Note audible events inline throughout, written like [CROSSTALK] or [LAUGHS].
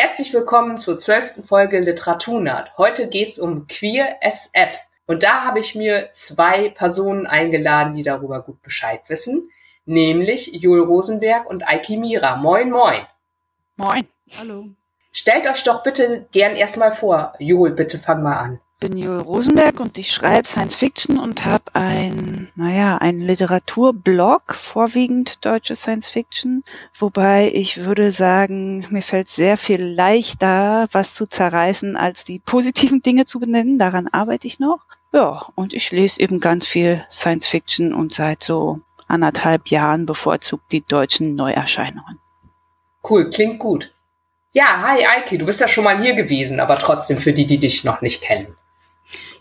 Herzlich willkommen zur zwölften Folge Literaturnat. Heute geht's um Queer SF. Und da habe ich mir zwei Personen eingeladen, die darüber gut Bescheid wissen, nämlich Joel Rosenberg und Eiki Mira. Moin, moin. Moin. Hallo. Stellt euch doch bitte gern erstmal vor. Joel, bitte fang mal an bin Joel Rosenberg und ich schreibe Science Fiction und habe ein, naja, ein Literaturblog, vorwiegend deutsche Science Fiction, wobei ich würde sagen, mir fällt sehr viel leichter, was zu zerreißen, als die positiven Dinge zu benennen. Daran arbeite ich noch. Ja, und ich lese eben ganz viel Science Fiction und seit so anderthalb Jahren bevorzugt die deutschen Neuerscheinungen. Cool, klingt gut. Ja, hi Eike, du bist ja schon mal hier gewesen, aber trotzdem für die, die dich noch nicht kennen.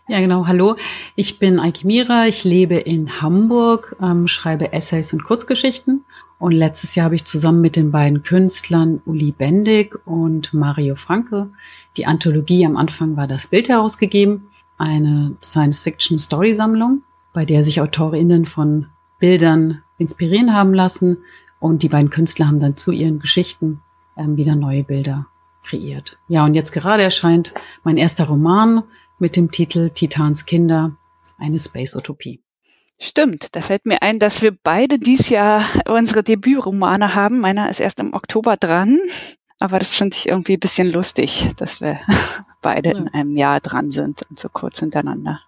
Ja, genau. Hallo, ich bin Eike Mira. Ich lebe in Hamburg, ähm, schreibe Essays und Kurzgeschichten. Und letztes Jahr habe ich zusammen mit den beiden Künstlern Uli Bendig und Mario Franke die Anthologie am Anfang war das Bild herausgegeben, eine Science-Fiction-Story-Sammlung, bei der sich AutorInnen von Bildern inspirieren haben lassen. Und die beiden Künstler haben dann zu ihren Geschichten ähm, wieder neue Bilder kreiert. Ja, und jetzt gerade erscheint mein erster Roman, mit dem Titel Titans Kinder, eine Space-Utopie. Stimmt, da fällt mir ein, dass wir beide dies Jahr unsere Debütromane haben. Meiner ist erst im Oktober dran, aber das finde ich irgendwie ein bisschen lustig, dass wir [LAUGHS] beide ja. in einem Jahr dran sind und so kurz hintereinander.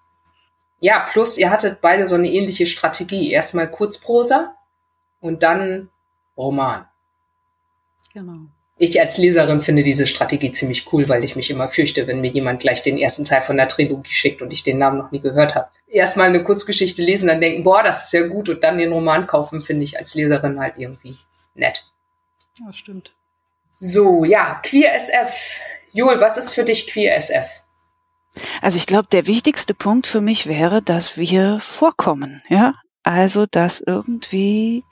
Ja, plus ihr hattet beide so eine ähnliche Strategie. Erstmal Kurzprosa und dann Roman. Genau ich als Leserin finde diese Strategie ziemlich cool, weil ich mich immer fürchte, wenn mir jemand gleich den ersten Teil von der Trilogie schickt und ich den Namen noch nie gehört habe. Erstmal eine Kurzgeschichte lesen, dann denken, boah, das ist ja gut und dann den Roman kaufen, finde ich als Leserin halt irgendwie nett. Ja, stimmt. So, ja, Queer SF. Joel, was ist für dich Queer SF? Also ich glaube, der wichtigste Punkt für mich wäre, dass wir vorkommen, ja. Also, dass irgendwie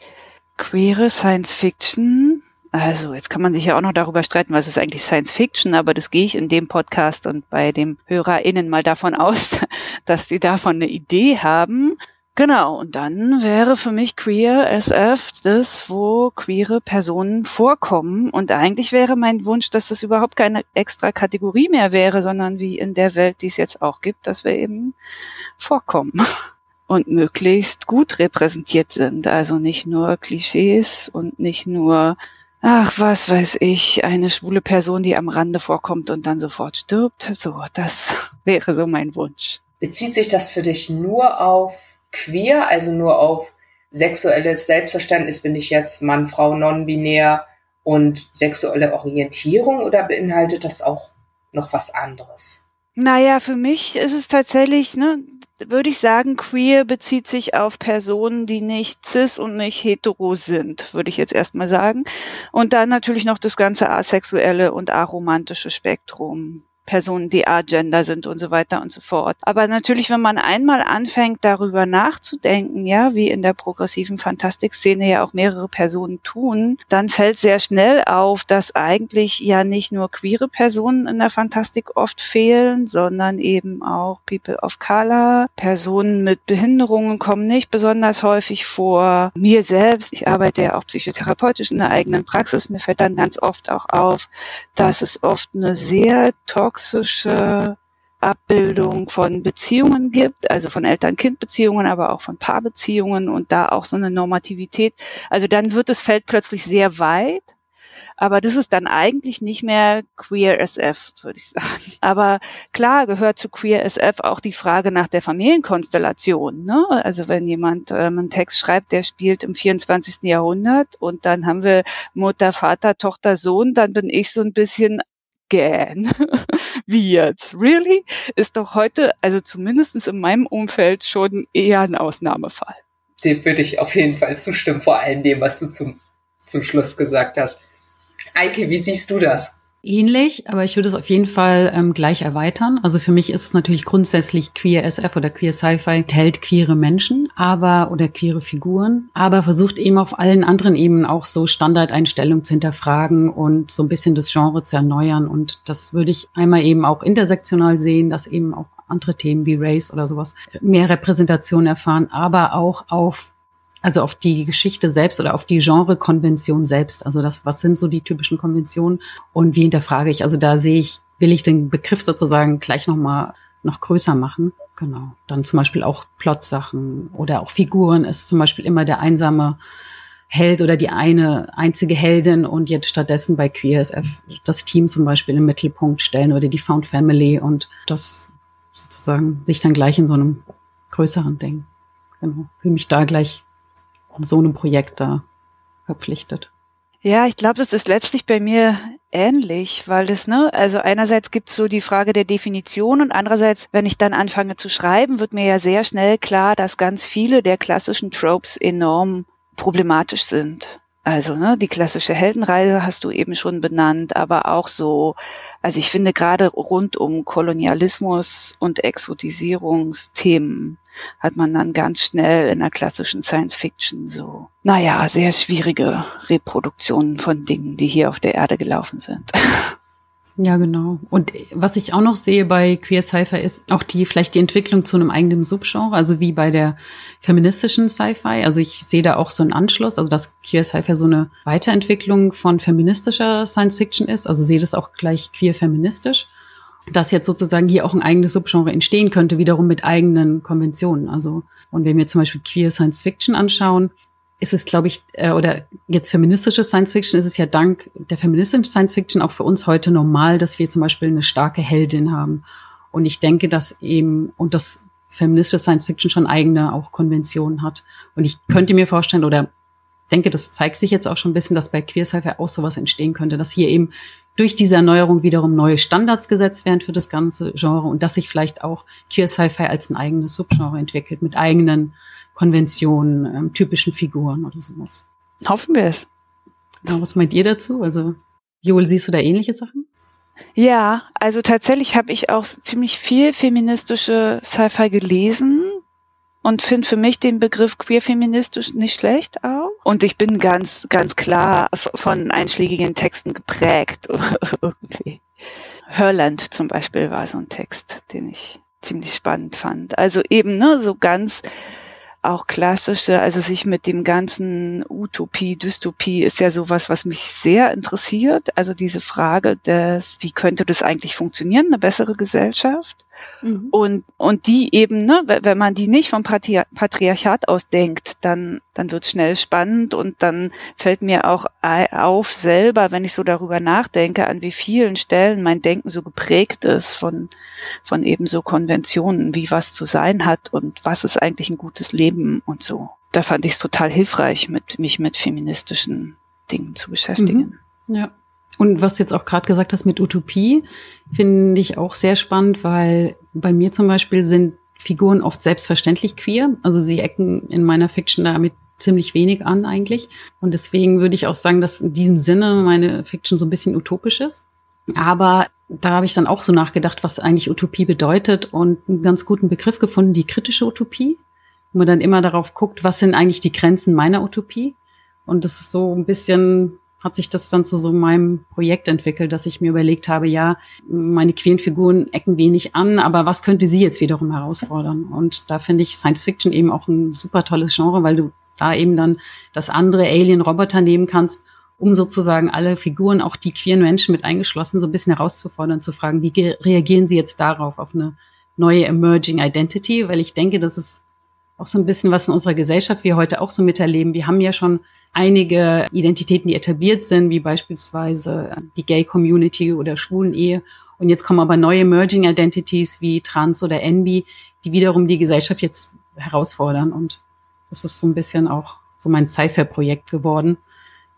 queere Science Fiction also, jetzt kann man sich ja auch noch darüber streiten, was ist eigentlich Science Fiction, aber das gehe ich in dem Podcast und bei dem HörerInnen mal davon aus, [LAUGHS] dass die davon eine Idee haben. Genau, und dann wäre für mich Queer SF das, wo queere Personen vorkommen. Und eigentlich wäre mein Wunsch, dass es überhaupt keine extra Kategorie mehr wäre, sondern wie in der Welt, die es jetzt auch gibt, dass wir eben vorkommen [LAUGHS] und möglichst gut repräsentiert sind. Also nicht nur Klischees und nicht nur ach, was weiß ich, eine schwule Person, die am Rande vorkommt und dann sofort stirbt. So, das [LAUGHS] wäre so mein Wunsch. Bezieht sich das für dich nur auf queer, also nur auf sexuelles Selbstverständnis? Bin ich jetzt Mann, Frau, non-binär und sexuelle Orientierung oder beinhaltet das auch noch was anderes? Naja, für mich ist es tatsächlich, ne, würde ich sagen, queer bezieht sich auf Personen, die nicht cis und nicht hetero sind, würde ich jetzt erstmal sagen. Und dann natürlich noch das ganze asexuelle und aromantische Spektrum. Personen, die agender sind und so weiter und so fort. Aber natürlich, wenn man einmal anfängt, darüber nachzudenken, ja, wie in der progressiven Fantastikszene ja auch mehrere Personen tun, dann fällt sehr schnell auf, dass eigentlich ja nicht nur queere Personen in der Fantastik oft fehlen, sondern eben auch People of Color, Personen mit Behinderungen kommen nicht besonders häufig vor. Mir selbst, ich arbeite ja auch psychotherapeutisch in der eigenen Praxis, mir fällt dann ganz oft auch auf, dass es oft eine sehr toxische toxische Abbildung von Beziehungen gibt, also von Eltern-Kind-Beziehungen, aber auch von Paarbeziehungen und da auch so eine Normativität. Also dann wird das Feld plötzlich sehr weit. Aber das ist dann eigentlich nicht mehr Queer SF, würde ich sagen. Aber klar gehört zu Queer SF auch die Frage nach der Familienkonstellation. Ne? Also wenn jemand ähm, einen Text schreibt, der spielt im 24. Jahrhundert und dann haben wir Mutter, Vater, Tochter, Sohn, dann bin ich so ein bisschen again. [LAUGHS] Wie jetzt? Really? Ist doch heute, also zumindest in meinem Umfeld, schon eher ein Ausnahmefall. Dem würde ich auf jeden Fall zustimmen, vor allem dem, was du zum, zum Schluss gesagt hast. Eike, wie siehst du das? Ähnlich, aber ich würde es auf jeden Fall ähm, gleich erweitern. Also für mich ist es natürlich grundsätzlich Queer SF oder Queer Sci-Fi enthält queere Menschen, aber oder queere Figuren, aber versucht eben auf allen anderen Ebenen auch so Standardeinstellungen zu hinterfragen und so ein bisschen das Genre zu erneuern. Und das würde ich einmal eben auch intersektional sehen, dass eben auch andere Themen wie Race oder sowas mehr Repräsentation erfahren, aber auch auf also auf die Geschichte selbst oder auf die Genrekonvention selbst. Also das, was sind so die typischen Konventionen und wie hinterfrage ich? Also da sehe ich, will ich den Begriff sozusagen gleich nochmal noch größer machen. Genau. Dann zum Beispiel auch Plotsachen oder auch Figuren ist zum Beispiel immer der einsame Held oder die eine einzige Heldin und jetzt stattdessen bei QSF das Team zum Beispiel im Mittelpunkt stellen oder die Found Family und das sozusagen sich dann gleich in so einem größeren Ding. Genau. Für mich da gleich so einem Projekt da verpflichtet. Ja, ich glaube, das ist letztlich bei mir ähnlich, weil das, ne, also einerseits gibt es so die Frage der Definition und andererseits, wenn ich dann anfange zu schreiben, wird mir ja sehr schnell klar, dass ganz viele der klassischen Tropes enorm problematisch sind. Also ne, die klassische Heldenreise hast du eben schon benannt, aber auch so, also ich finde gerade rund um Kolonialismus und Exotisierungsthemen hat man dann ganz schnell in der klassischen Science Fiction so, naja, sehr schwierige Reproduktionen von Dingen, die hier auf der Erde gelaufen sind. [LAUGHS] Ja, genau. Und was ich auch noch sehe bei Queer Sci-Fi ist auch die, vielleicht die Entwicklung zu einem eigenen Subgenre, also wie bei der feministischen Sci-Fi. Also ich sehe da auch so einen Anschluss, also dass Queer Sci-Fi so eine Weiterentwicklung von feministischer Science Fiction ist. Also sehe das auch gleich queer feministisch. Dass jetzt sozusagen hier auch ein eigenes Subgenre entstehen könnte, wiederum mit eigenen Konventionen. Also, und wenn wir zum Beispiel Queer Science Fiction anschauen, ist es, glaube ich, äh, oder jetzt feministische Science Fiction, ist es ja dank der feministischen Science Fiction auch für uns heute normal, dass wir zum Beispiel eine starke Heldin haben. Und ich denke, dass eben, und das feministische Science Fiction schon eigene auch Konventionen hat. Und ich könnte mir vorstellen, oder denke, das zeigt sich jetzt auch schon ein bisschen, dass bei Queer Sci-Fi auch sowas entstehen könnte, dass hier eben durch diese Erneuerung wiederum neue Standards gesetzt werden für das ganze Genre und dass sich vielleicht auch Queer Sci-Fi als ein eigenes Subgenre entwickelt mit eigenen Konventionen, ähm, typischen Figuren oder sowas. Hoffen wir es. Genau, was meint ihr dazu? Also, Joel, siehst du da ähnliche Sachen? Ja, also tatsächlich habe ich auch ziemlich viel feministische Sci-Fi gelesen und finde für mich den Begriff queer-feministisch nicht schlecht auch. Und ich bin ganz, ganz klar von einschlägigen Texten geprägt. [LAUGHS] irgendwie. Hörland zum Beispiel war so ein Text, den ich ziemlich spannend fand. Also eben, ne, so ganz auch klassische, also sich mit dem ganzen Utopie, Dystopie ist ja sowas, was mich sehr interessiert. Also diese Frage des, wie könnte das eigentlich funktionieren, eine bessere Gesellschaft? Mhm. Und, und die eben, ne, wenn man die nicht vom Patriarchat aus denkt, dann, dann wird es schnell spannend und dann fällt mir auch auf selber, wenn ich so darüber nachdenke, an wie vielen Stellen mein Denken so geprägt ist von, von eben so Konventionen, wie was zu sein hat und was ist eigentlich ein gutes Leben und so. Da fand ich es total hilfreich, mit, mich mit feministischen Dingen zu beschäftigen. Mhm. Ja. Und was du jetzt auch gerade gesagt hast mit Utopie, finde ich auch sehr spannend, weil bei mir zum Beispiel sind Figuren oft selbstverständlich queer. Also sie ecken in meiner Fiction damit ziemlich wenig an eigentlich. Und deswegen würde ich auch sagen, dass in diesem Sinne meine Fiction so ein bisschen utopisch ist. Aber da habe ich dann auch so nachgedacht, was eigentlich Utopie bedeutet und einen ganz guten Begriff gefunden, die kritische Utopie. Wo man dann immer darauf guckt, was sind eigentlich die Grenzen meiner Utopie. Und das ist so ein bisschen hat sich das dann zu so meinem Projekt entwickelt, dass ich mir überlegt habe, ja, meine queeren Figuren ecken wenig an, aber was könnte sie jetzt wiederum herausfordern? Und da finde ich Science Fiction eben auch ein super tolles Genre, weil du da eben dann das andere Alien-Roboter nehmen kannst, um sozusagen alle Figuren, auch die queeren Menschen mit eingeschlossen, so ein bisschen herauszufordern, zu fragen, wie reagieren sie jetzt darauf, auf eine neue Emerging Identity? Weil ich denke, das ist auch so ein bisschen, was in unserer Gesellschaft wir heute auch so miterleben. Wir haben ja schon einige Identitäten, die etabliert sind, wie beispielsweise die Gay-Community oder Schwulen-Ehe. Und jetzt kommen aber neue Emerging Identities wie Trans oder Envy, die wiederum die Gesellschaft jetzt herausfordern. Und das ist so ein bisschen auch so mein Sci-Fi-Projekt geworden,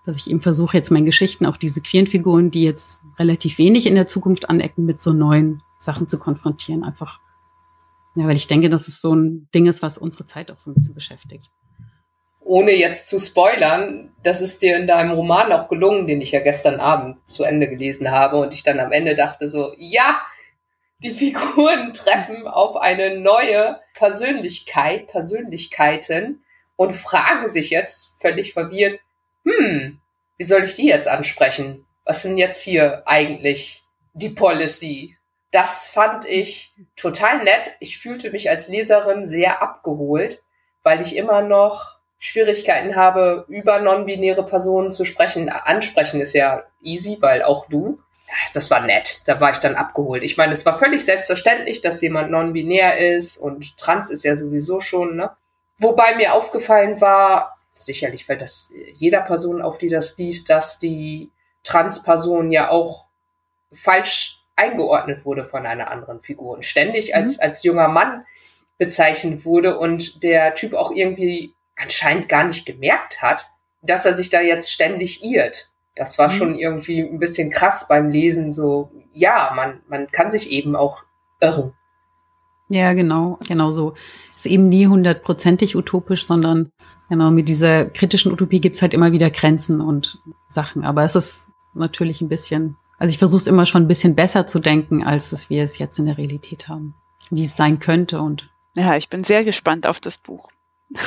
dass ich eben versuche, jetzt meinen Geschichten auch diese queeren Figuren, die jetzt relativ wenig in der Zukunft anecken, mit so neuen Sachen zu konfrontieren. Einfach, ja, weil ich denke, dass es so ein Ding ist, was unsere Zeit auch so ein bisschen beschäftigt ohne jetzt zu spoilern, das ist dir in deinem Roman auch gelungen, den ich ja gestern Abend zu Ende gelesen habe und ich dann am Ende dachte so, ja, die Figuren [LAUGHS] treffen auf eine neue Persönlichkeit, Persönlichkeiten und fragen sich jetzt völlig verwirrt, hm, wie soll ich die jetzt ansprechen? Was sind jetzt hier eigentlich die Policy? Das fand ich total nett. Ich fühlte mich als Leserin sehr abgeholt, weil ich immer noch Schwierigkeiten habe, über non-binäre Personen zu sprechen. Ansprechen ist ja easy, weil auch du. Das war nett. Da war ich dann abgeholt. Ich meine, es war völlig selbstverständlich, dass jemand non-binär ist und trans ist ja sowieso schon, ne? Wobei mir aufgefallen war, sicherlich fällt das jeder Person auf, die das liest, dass die Transperson ja auch falsch eingeordnet wurde von einer anderen Figur und ständig als, mhm. als junger Mann bezeichnet wurde und der Typ auch irgendwie anscheinend gar nicht gemerkt hat, dass er sich da jetzt ständig irrt. Das war mhm. schon irgendwie ein bisschen krass beim Lesen, so, ja, man, man kann sich eben auch irren. Ja, genau, genau so. Ist eben nie hundertprozentig utopisch, sondern genau mit dieser kritischen Utopie gibt's halt immer wieder Grenzen und Sachen. Aber es ist natürlich ein bisschen, also ich versuche es immer schon ein bisschen besser zu denken, als es wir es jetzt in der Realität haben. Wie es sein könnte und. Ja, ich bin sehr gespannt auf das Buch. [LAUGHS]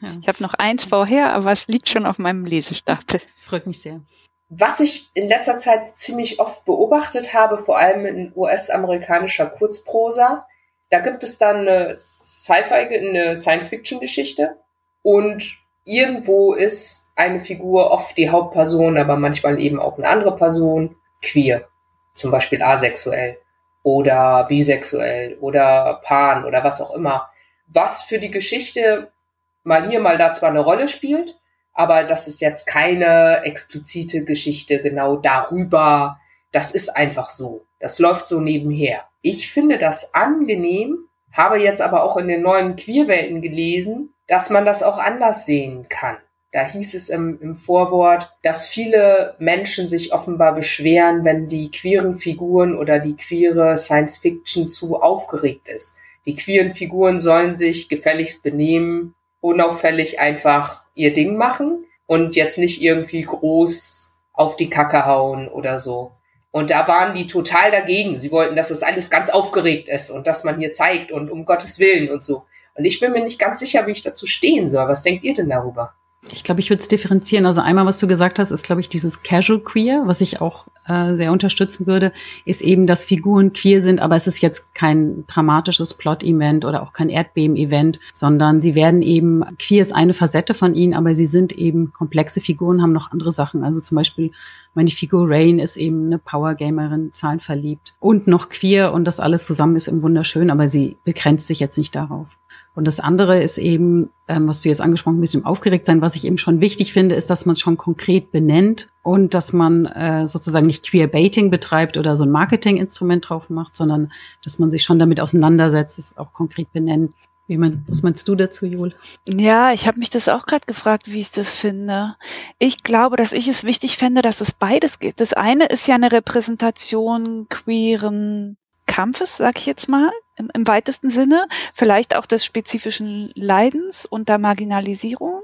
Ja. Ich habe noch eins vorher, aber es liegt schon auf meinem Lesestapel. Das freut mich sehr. Was ich in letzter Zeit ziemlich oft beobachtet habe, vor allem in US-amerikanischer Kurzprosa, da gibt es dann eine Sci-Fi, eine Science-Fiction-Geschichte und irgendwo ist eine Figur oft die Hauptperson, aber manchmal eben auch eine andere Person queer, zum Beispiel asexuell oder bisexuell oder pan oder was auch immer. Was für die Geschichte mal hier, mal da zwar eine Rolle spielt, aber das ist jetzt keine explizite Geschichte genau darüber. Das ist einfach so. Das läuft so nebenher. Ich finde das angenehm, habe jetzt aber auch in den neuen Queerwelten gelesen, dass man das auch anders sehen kann. Da hieß es im, im Vorwort, dass viele Menschen sich offenbar beschweren, wenn die queeren Figuren oder die queere Science Fiction zu aufgeregt ist. Die queeren Figuren sollen sich gefälligst benehmen, unauffällig einfach ihr Ding machen und jetzt nicht irgendwie groß auf die Kacke hauen oder so. Und da waren die total dagegen. Sie wollten, dass das alles ganz aufgeregt ist und dass man hier zeigt und um Gottes Willen und so. Und ich bin mir nicht ganz sicher, wie ich dazu stehen soll. Was denkt ihr denn darüber? Ich glaube, ich würde es differenzieren. Also einmal, was du gesagt hast, ist, glaube ich, dieses Casual Queer, was ich auch äh, sehr unterstützen würde, ist eben, dass Figuren queer sind, aber es ist jetzt kein dramatisches Plot-Event oder auch kein Erdbeben-Event, sondern sie werden eben, queer ist eine Facette von ihnen, aber sie sind eben komplexe Figuren, haben noch andere Sachen. Also zum Beispiel, meine Figur Rain ist eben eine Power-Gamerin, zahlenverliebt und noch queer und das alles zusammen ist eben wunderschön, aber sie begrenzt sich jetzt nicht darauf. Und das andere ist eben, ähm, was du jetzt angesprochen hast, mit dem Aufgeregtsein, was ich eben schon wichtig finde, ist, dass man es schon konkret benennt und dass man äh, sozusagen nicht Queerbaiting betreibt oder so ein Marketinginstrument drauf macht, sondern dass man sich schon damit auseinandersetzt, es auch konkret benennen. Wie man, was meinst du dazu, Jul? Ja, ich habe mich das auch gerade gefragt, wie ich das finde. Ich glaube, dass ich es wichtig fände, dass es beides gibt. Das eine ist ja eine Repräsentation queeren Kampfes, sag ich jetzt mal, im, im weitesten Sinne, vielleicht auch des spezifischen Leidens und der Marginalisierung.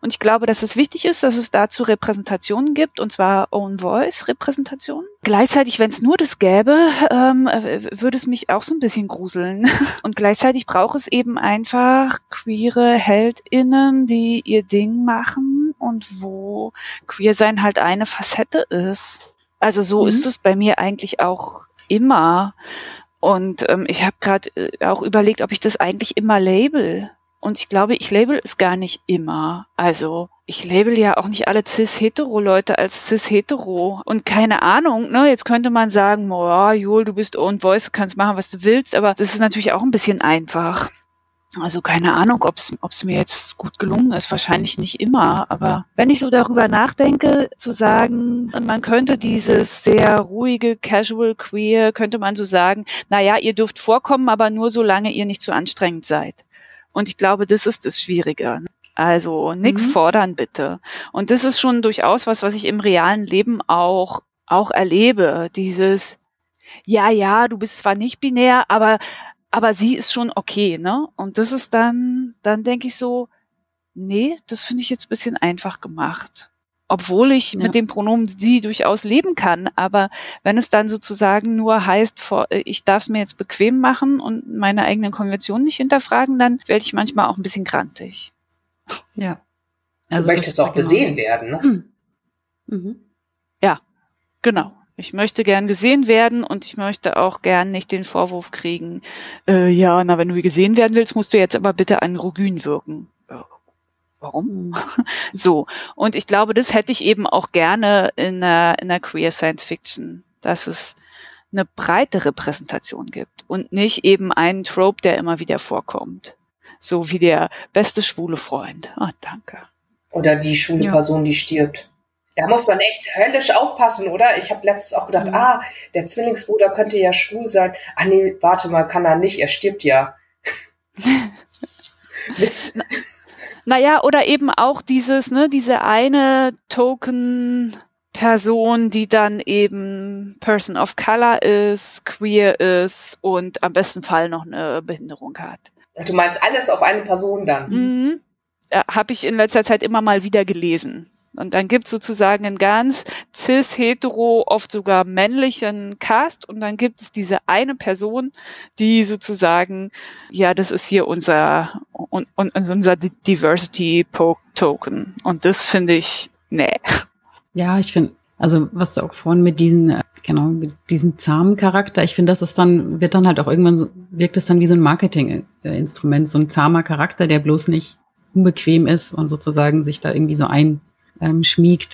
Und ich glaube, dass es wichtig ist, dass es dazu Repräsentationen gibt, und zwar Own Voice Repräsentationen. Gleichzeitig, wenn es nur das gäbe, ähm, würde es mich auch so ein bisschen gruseln. [LAUGHS] Und gleichzeitig braucht es eben einfach queere HeldInnen, die ihr Ding machen und wo queer sein halt eine Facette ist. Also so mhm. ist es bei mir eigentlich auch immer. Und ähm, ich habe gerade äh, auch überlegt, ob ich das eigentlich immer label. Und ich glaube, ich label es gar nicht immer. Also ich label ja auch nicht alle cis-hetero-Leute als cis-hetero. Und keine Ahnung, ne, jetzt könnte man sagen, oh, Jul, du bist own voice, du kannst machen, was du willst, aber das ist natürlich auch ein bisschen einfach. Also keine Ahnung, ob es mir jetzt gut gelungen ist, wahrscheinlich nicht immer. Aber wenn ich so darüber nachdenke, zu sagen, man könnte dieses sehr ruhige, casual queer, könnte man so sagen, na ja, ihr dürft vorkommen, aber nur solange ihr nicht zu anstrengend seid. Und ich glaube, das ist das Schwierige. Also nichts mhm. fordern bitte. Und das ist schon durchaus was, was ich im realen Leben auch auch erlebe. Dieses ja, ja, du bist zwar nicht binär, aber aber sie ist schon okay, ne? Und das ist dann, dann denke ich so, nee, das finde ich jetzt ein bisschen einfach gemacht. Obwohl ich ja. mit dem Pronomen sie durchaus leben kann, aber wenn es dann sozusagen nur heißt, ich darf es mir jetzt bequem machen und meine eigenen Konventionen nicht hinterfragen, dann werde ich manchmal auch ein bisschen grantig. Ja. Also du möchtest auch gesehen werden, ne? Mhm. mhm. Ja, genau. Ich möchte gern gesehen werden und ich möchte auch gern nicht den Vorwurf kriegen, äh, ja, na, wenn du gesehen werden willst, musst du jetzt aber bitte an Rogün wirken. warum? Mhm. [LAUGHS] so. Und ich glaube, das hätte ich eben auch gerne in einer, in einer Queer Science Fiction, dass es eine breite Repräsentation gibt und nicht eben einen Trope, der immer wieder vorkommt. So wie der beste schwule Freund. Ah, oh, danke. Oder die schwule ja. Person, die stirbt. Da muss man echt höllisch aufpassen, oder? Ich habe letztens auch gedacht, mhm. ah, der Zwillingsbruder könnte ja schwul sein. Ah nee, warte mal, kann er nicht, er stirbt ja. [LAUGHS] Mist. Naja, oder eben auch dieses, ne, diese eine Token Person, die dann eben Person of Color ist, queer ist und am besten Fall noch eine Behinderung hat. Du meinst alles auf eine Person dann? Mhm. Ja, Habe ich in letzter Zeit immer mal wieder gelesen. Und dann gibt es sozusagen einen ganz cis, hetero, oft sogar männlichen Cast und dann gibt es diese eine Person, die sozusagen, ja, das ist hier unser, un, un, unser Diversity Token. Und das finde ich, nee. Ja, ich finde, also was du auch vorhin mit diesen, äh, genau, mit diesem zahmen Charakter, ich finde, das ist dann, wird dann halt auch irgendwann so, wirkt es dann wie so ein Marketinginstrument, so ein zahmer Charakter, der bloß nicht unbequem ist und sozusagen sich da irgendwie so einschmiegt. Ähm,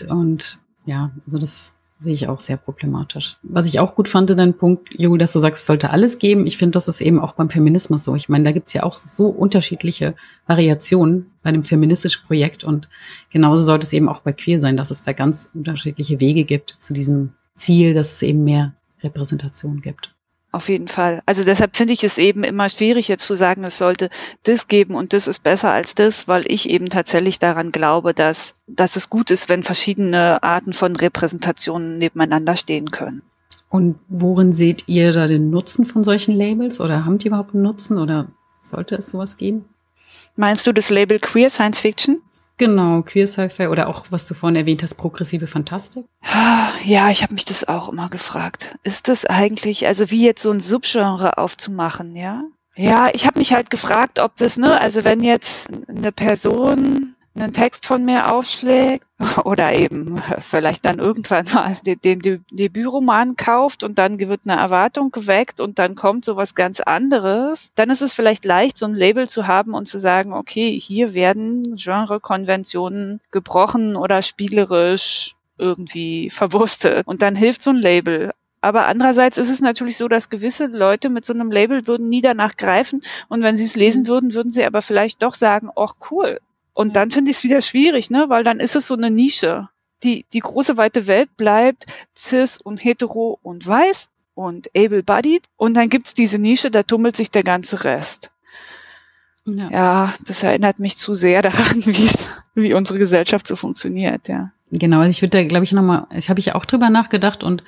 und ja, also das sehe ich auch sehr problematisch. Was ich auch gut fand, dein Punkt, Jo, dass du sagst, es sollte alles geben. Ich finde, das ist eben auch beim Feminismus so. Ich meine, da gibt's ja auch so unterschiedliche Variationen bei dem feministischen Projekt und genauso sollte es eben auch bei Queer sein, dass es da ganz unterschiedliche Wege gibt zu diesem Ziel, dass es eben mehr Repräsentation gibt. Auf jeden Fall. Also deshalb finde ich es eben immer schwierig, jetzt zu sagen, es sollte das geben und das ist besser als das, weil ich eben tatsächlich daran glaube, dass, dass es gut ist, wenn verschiedene Arten von Repräsentationen nebeneinander stehen können. Und worin seht ihr da den Nutzen von solchen Labels oder habt ihr überhaupt einen Nutzen oder sollte es sowas geben? Meinst du das Label Queer Science Fiction? Genau, Queer Sci-Fi oder auch, was du vorhin erwähnt hast, progressive Fantastik. Ja, ich habe mich das auch immer gefragt. Ist das eigentlich, also wie jetzt so ein Subgenre aufzumachen, ja? Ja, ich habe mich halt gefragt, ob das, ne, also wenn jetzt eine Person einen Text von mir aufschlägt [LAUGHS] oder eben vielleicht dann irgendwann mal den, den Debütroman kauft und dann wird eine Erwartung geweckt und dann kommt sowas ganz anderes, dann ist es vielleicht leicht, so ein Label zu haben und zu sagen, okay, hier werden Genrekonventionen gebrochen oder spielerisch irgendwie verwurstet. Und dann hilft so ein Label. Aber andererseits ist es natürlich so, dass gewisse Leute mit so einem Label würden nie danach greifen und wenn sie es lesen würden, würden sie aber vielleicht doch sagen, ach cool, und dann finde ich es wieder schwierig, ne? weil dann ist es so eine Nische. Die, die große weite Welt bleibt cis und hetero und weiß und able-bodied. Und dann gibt's diese Nische, da tummelt sich der ganze Rest. Ja. ja, das erinnert mich zu sehr daran, [LAUGHS] wie unsere Gesellschaft so funktioniert, ja. Genau, also ich würde da, glaube ich, nochmal, ich habe ich auch drüber nachgedacht und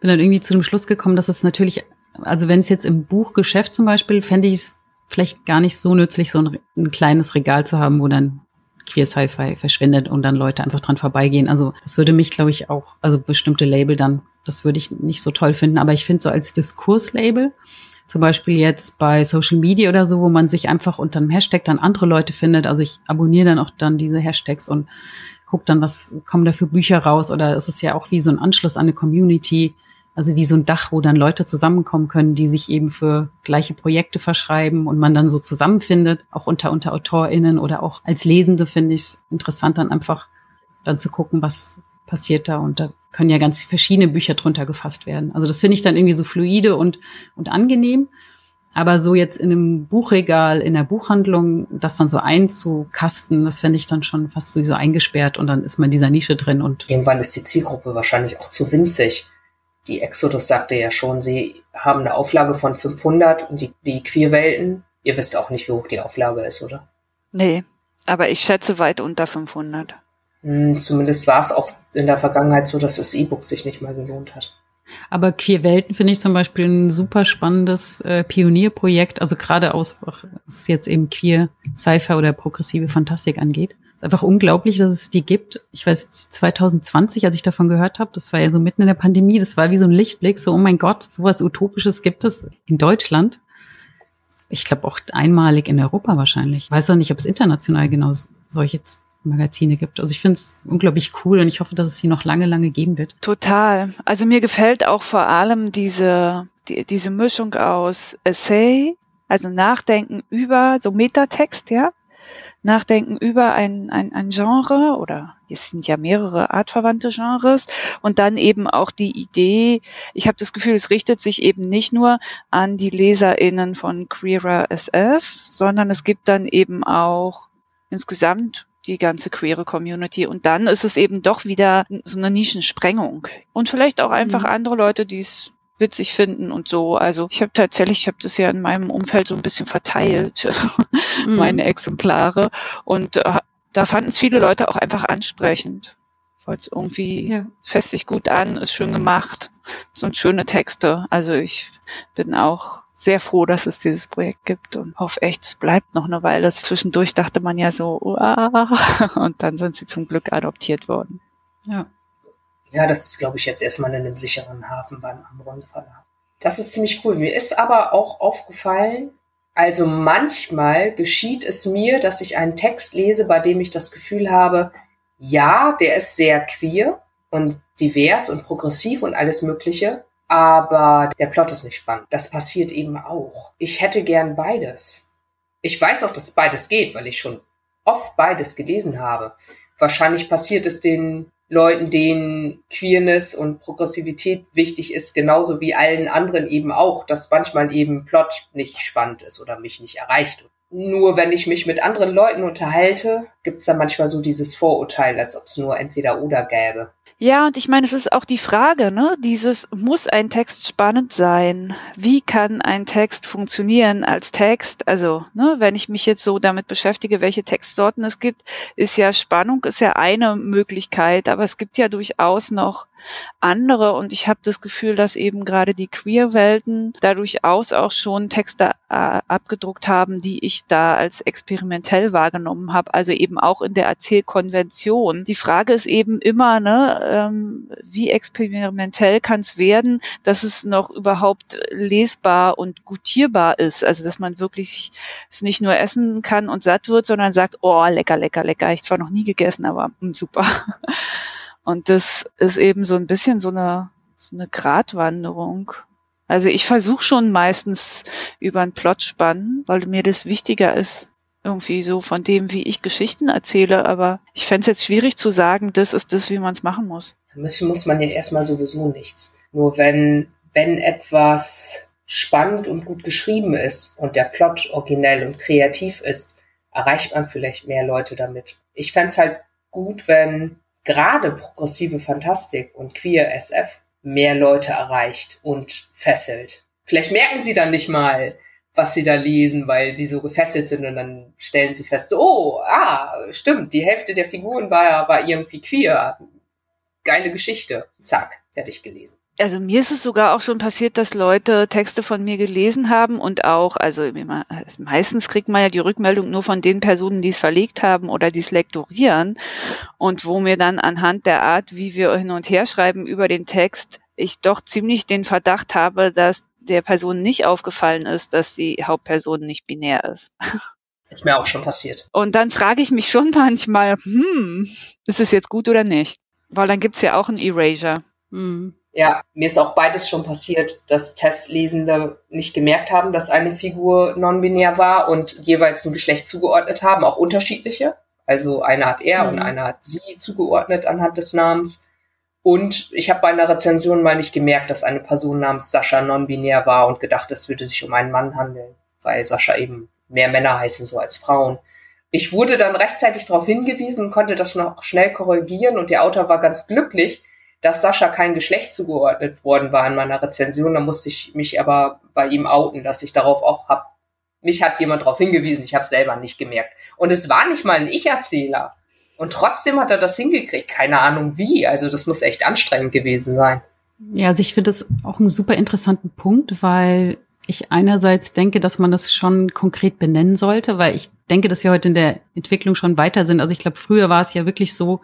bin dann irgendwie zu dem Schluss gekommen, dass es natürlich, also wenn es jetzt im Buchgeschäft zum Beispiel, fände ich es vielleicht gar nicht so nützlich, so ein, ein kleines Regal zu haben, wo dann Queer Sci-Fi verschwindet und dann Leute einfach dran vorbeigehen. Also das würde mich, glaube ich, auch, also bestimmte Label dann, das würde ich nicht so toll finden. Aber ich finde so als Diskurslabel, zum Beispiel jetzt bei Social Media oder so, wo man sich einfach unter einem Hashtag dann andere Leute findet. Also ich abonniere dann auch dann diese Hashtags und gucke dann, was kommen da für Bücher raus. Oder es ist ja auch wie so ein Anschluss an eine Community. Also wie so ein Dach, wo dann Leute zusammenkommen können, die sich eben für gleiche Projekte verschreiben und man dann so zusammenfindet, auch unter, unter AutorInnen oder auch als Lesende finde ich es interessant, dann einfach dann zu gucken, was passiert da und da können ja ganz verschiedene Bücher drunter gefasst werden. Also das finde ich dann irgendwie so fluide und, und angenehm. Aber so jetzt in einem Buchregal, in der Buchhandlung, das dann so einzukasten, das fände ich dann schon fast sowieso eingesperrt und dann ist man in dieser Nische drin und. Irgendwann ist die Zielgruppe wahrscheinlich auch zu winzig die Exodus sagte ja schon, sie haben eine Auflage von 500 und die, die Queerwelten, ihr wisst auch nicht, wie hoch die Auflage ist, oder? Nee, aber ich schätze weit unter 500. Hm, zumindest war es auch in der Vergangenheit so, dass das E-Book sich nicht mal gelohnt hat. Aber Queerwelten finde ich zum Beispiel ein super spannendes äh, Pionierprojekt, also gerade aus, was jetzt eben Queer Sci-Fi oder progressive Fantastik angeht einfach unglaublich, dass es die gibt. Ich weiß, 2020, als ich davon gehört habe, das war ja so mitten in der Pandemie, das war wie so ein Lichtblick, so, oh mein Gott, sowas Utopisches gibt es in Deutschland. Ich glaube auch einmalig in Europa wahrscheinlich. Ich weiß auch nicht, ob es international genau solche Magazine gibt. Also ich finde es unglaublich cool und ich hoffe, dass es sie noch lange, lange geben wird. Total. Also mir gefällt auch vor allem diese, die, diese Mischung aus Essay, also Nachdenken über so Metatext, ja, nachdenken über ein, ein, ein Genre oder es sind ja mehrere artverwandte Genres und dann eben auch die Idee, ich habe das Gefühl, es richtet sich eben nicht nur an die LeserInnen von Queerer SF, sondern es gibt dann eben auch insgesamt die ganze queere Community. Und dann ist es eben doch wieder so eine Nischensprengung. Und vielleicht auch einfach mhm. andere Leute, die es witzig finden und so. Also ich habe tatsächlich, ich habe das ja in meinem Umfeld so ein bisschen verteilt, [LAUGHS] mhm. meine Exemplare. Und äh, da fanden es viele Leute auch einfach ansprechend. Weil es irgendwie ja. fässt sich gut an, ist schön gemacht, sind schöne Texte. Also ich bin auch sehr froh, dass es dieses Projekt gibt und hoffe echt, es bleibt noch eine Weile. Zwischendurch dachte man ja so, Uah! [LAUGHS] und dann sind sie zum Glück adoptiert worden. Ja. Ja, das ist, glaube ich, jetzt erstmal in einem sicheren Hafen beim Amron Verlag. Das ist ziemlich cool. Mir ist aber auch aufgefallen, also manchmal geschieht es mir, dass ich einen Text lese, bei dem ich das Gefühl habe, ja, der ist sehr queer und divers und progressiv und alles Mögliche, aber der Plot ist nicht spannend. Das passiert eben auch. Ich hätte gern beides. Ich weiß auch, dass beides geht, weil ich schon oft beides gelesen habe. Wahrscheinlich passiert es den Leuten, denen Queerness und Progressivität wichtig ist, genauso wie allen anderen eben auch, dass manchmal eben Plot nicht spannend ist oder mich nicht erreicht. Nur wenn ich mich mit anderen Leuten unterhalte, gibt's da manchmal so dieses Vorurteil, als ob es nur entweder oder gäbe. Ja, und ich meine, es ist auch die Frage, ne? Dieses, muss ein Text spannend sein? Wie kann ein Text funktionieren als Text? Also, ne, wenn ich mich jetzt so damit beschäftige, welche Textsorten es gibt, ist ja Spannung ist ja eine Möglichkeit, aber es gibt ja durchaus noch andere. Und ich habe das Gefühl, dass eben gerade die Queer-Welten da durchaus auch schon Texte äh, abgedruckt haben, die ich da als experimentell wahrgenommen habe. Also eben auch in der Erzählkonvention. Die Frage ist eben immer, ne, ähm, wie experimentell kann es werden, dass es noch überhaupt lesbar und gutierbar ist. Also dass man wirklich es nicht nur essen kann und satt wird, sondern sagt, oh, lecker, lecker, lecker. Ich zwar noch nie gegessen, aber mh, hm, super. [LAUGHS] Und das ist eben so ein bisschen so eine, so eine Gratwanderung. Also ich versuche schon meistens über einen Plot spannen, weil mir das wichtiger ist, irgendwie so von dem, wie ich Geschichten erzähle. Aber ich fände es jetzt schwierig zu sagen, das ist das, wie man es machen muss. Müssen muss man ja erstmal sowieso nichts. Nur wenn, wenn etwas spannend und gut geschrieben ist und der Plot originell und kreativ ist, erreicht man vielleicht mehr Leute damit. Ich fände es halt gut, wenn gerade progressive Fantastik und queer SF mehr Leute erreicht und fesselt. Vielleicht merken sie dann nicht mal, was sie da lesen, weil sie so gefesselt sind und dann stellen sie fest, so, oh, ah, stimmt, die Hälfte der Figuren war, war irgendwie queer. Geile Geschichte. Zack, fertig gelesen also mir ist es sogar auch schon passiert, dass Leute Texte von mir gelesen haben und auch, also meistens kriegt man ja die Rückmeldung nur von den Personen, die es verlegt haben oder die es lektorieren und wo mir dann anhand der Art, wie wir hin und her schreiben über den Text, ich doch ziemlich den Verdacht habe, dass der Person nicht aufgefallen ist, dass die Hauptperson nicht binär ist. [LAUGHS] Ist mir auch schon passiert. Und dann frage ich mich schon manchmal, hm, ist es jetzt gut oder nicht? Weil dann gibt's ja auch ein Erasure. Hm. Ja, mir ist auch beides schon passiert, dass Testlesende nicht gemerkt haben, dass eine Figur non-binär war und jeweils ein Geschlecht zugeordnet haben, auch unterschiedliche. Also einer hat er mhm. und einer hat sie zugeordnet anhand des Namens. Und ich habe bei einer Rezension mal nicht gemerkt, dass eine Person namens Sascha non-binär war und gedacht, es würde sich um einen Mann handeln, weil Sascha eben mehr Männer heißen so als Frauen. Ich wurde dann rechtzeitig darauf hingewiesen konnte das noch schnell korrigieren und der Autor war ganz glücklich, dass Sascha kein Geschlecht zugeordnet worden war in meiner Rezension. Da musste ich mich aber bei ihm outen, dass ich darauf auch hab. Mich hat jemand darauf hingewiesen, ich habe selber nicht gemerkt. Und es war nicht mal ein Ich-Erzähler. Und trotzdem hat er das hingekriegt. Keine Ahnung wie. Also das muss echt anstrengend gewesen sein. Ja, also ich finde das auch einen super interessanten Punkt, weil ich einerseits denke, dass man das schon konkret benennen sollte, weil ich denke, dass wir heute in der Entwicklung schon weiter sind. Also ich glaube, früher war es ja wirklich so,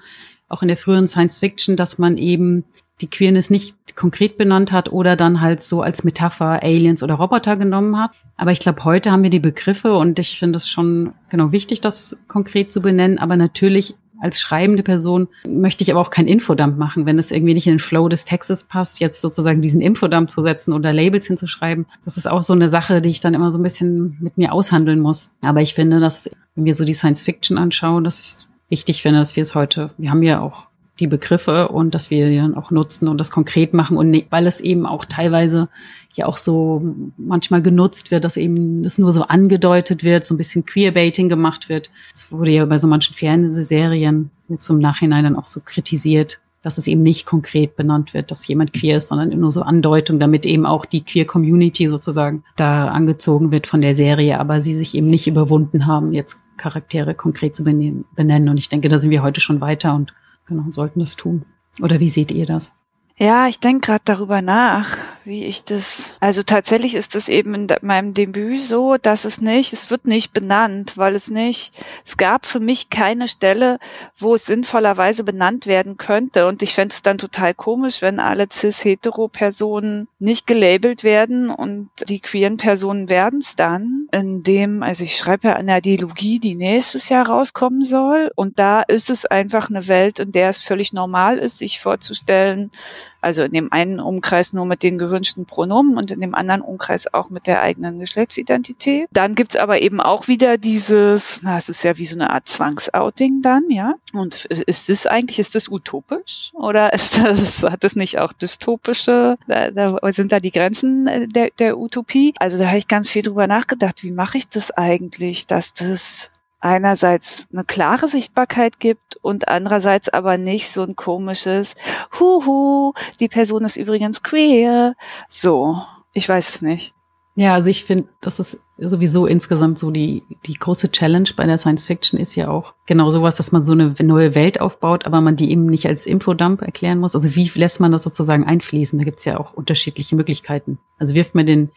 auch in der früheren Science Fiction, dass man eben die Queerness nicht konkret benannt hat oder dann halt so als Metapher Aliens oder Roboter genommen hat. Aber ich glaube, heute haben wir die Begriffe und ich finde es schon genau wichtig, das konkret zu benennen. Aber natürlich als schreibende Person möchte ich aber auch kein Infodump machen, wenn es irgendwie nicht in den Flow des Textes passt, jetzt sozusagen diesen Infodump zu setzen oder Labels hinzuschreiben. Das ist auch so eine Sache, die ich dann immer so ein bisschen mit mir aushandeln muss. Aber ich finde, dass, wenn wir so die Science Fiction anschauen, dass wichtig finde, dass wir es heute, wir haben ja auch die Begriffe und dass wir die dann auch nutzen und das konkret machen und nicht, weil es eben auch teilweise ja auch so manchmal genutzt wird, dass eben das nur so angedeutet wird, so ein bisschen Queerbaiting gemacht wird. Das wurde ja bei so manchen Fernsehserien jetzt im Nachhinein dann auch so kritisiert, dass es eben nicht konkret benannt wird, dass jemand queer ist, sondern nur so Andeutung, damit eben auch die Queer Community sozusagen da angezogen wird von der Serie, aber sie sich eben nicht überwunden haben, jetzt Charaktere konkret zu benennen. Und ich denke, da sind wir heute schon weiter und genau, sollten das tun. Oder wie seht ihr das? Ja, ich denke gerade darüber nach, wie ich das. Also tatsächlich ist es eben in meinem Debüt so, dass es nicht, es wird nicht benannt, weil es nicht, es gab für mich keine Stelle, wo es sinnvollerweise benannt werden könnte. Und ich fände es dann total komisch, wenn alle cis-hetero-Personen nicht gelabelt werden und die queeren Personen werden es dann, in dem, also ich schreibe ja eine Dialogie, die nächstes Jahr rauskommen soll. Und da ist es einfach eine Welt, in der es völlig normal ist, sich vorzustellen, also in dem einen Umkreis nur mit den gewünschten Pronomen und in dem anderen Umkreis auch mit der eigenen Geschlechtsidentität. Dann gibt's aber eben auch wieder dieses, na, es ist ja wie so eine Art Zwangsouting dann, ja. Und ist das eigentlich, ist das utopisch? Oder ist das, hat das nicht auch dystopische, da, da sind da die Grenzen der, der Utopie? Also da habe ich ganz viel drüber nachgedacht, wie mache ich das eigentlich, dass das einerseits eine klare Sichtbarkeit gibt und andererseits aber nicht so ein komisches Huhu, die Person ist übrigens queer. So, ich weiß es nicht. Ja, also ich finde, das ist sowieso insgesamt so die, die große Challenge bei der Science Fiction ist ja auch genau sowas, dass man so eine neue Welt aufbaut, aber man die eben nicht als Infodump erklären muss. Also wie lässt man das sozusagen einfließen? Da gibt's ja auch unterschiedliche Möglichkeiten. Also wirft man den,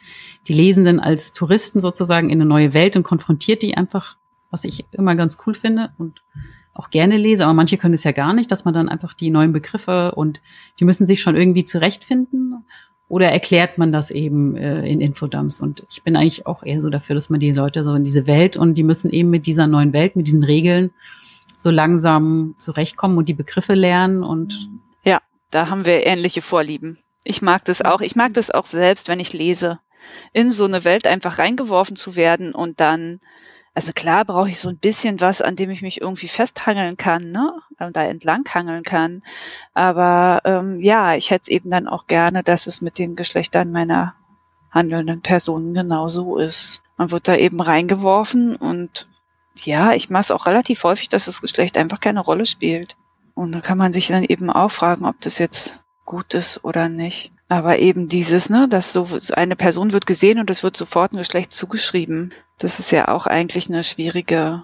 die Lesenden als Touristen sozusagen in eine neue Welt und konfrontiert die einfach was ich immer ganz cool finde und auch gerne lese, aber manche können es ja gar nicht, dass man dann einfach die neuen Begriffe und die müssen sich schon irgendwie zurechtfinden oder erklärt man das eben äh, in Infodumps und ich bin eigentlich auch eher so dafür, dass man die Leute so in diese Welt und die müssen eben mit dieser neuen Welt, mit diesen Regeln so langsam zurechtkommen und die Begriffe lernen und ja, da haben wir ähnliche Vorlieben. Ich mag das auch. Ich mag das auch selbst, wenn ich lese, in so eine Welt einfach reingeworfen zu werden und dann also klar brauche ich so ein bisschen was, an dem ich mich irgendwie festhangeln kann, ne? Und da entlanghangeln kann. Aber ähm, ja, ich hätte es eben dann auch gerne, dass es mit den Geschlechtern meiner handelnden Personen genauso ist. Man wird da eben reingeworfen und ja, ich mache es auch relativ häufig, dass das Geschlecht einfach keine Rolle spielt. Und da kann man sich dann eben auch fragen, ob das jetzt gut ist oder nicht. Aber eben dieses, ne, dass so eine Person wird gesehen und es wird sofort ein Geschlecht zugeschrieben. Das ist ja auch eigentlich eine schwierige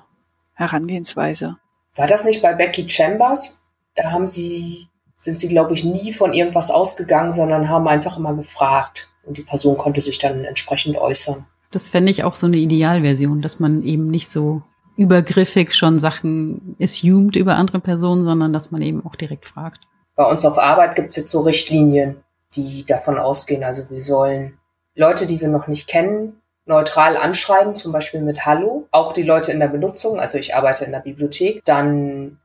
Herangehensweise. War das nicht bei Becky Chambers? Da haben sie, sind sie, glaube ich, nie von irgendwas ausgegangen, sondern haben einfach immer gefragt. Und die Person konnte sich dann entsprechend äußern. Das fände ich auch so eine Idealversion, dass man eben nicht so übergriffig schon Sachen assumed über andere Personen, sondern dass man eben auch direkt fragt. Bei uns auf Arbeit gibt es jetzt so Richtlinien, die davon ausgehen. Also wir sollen Leute, die wir noch nicht kennen, neutral anschreiben, zum Beispiel mit Hallo. Auch die Leute in der Benutzung, also ich arbeite in der Bibliothek, dann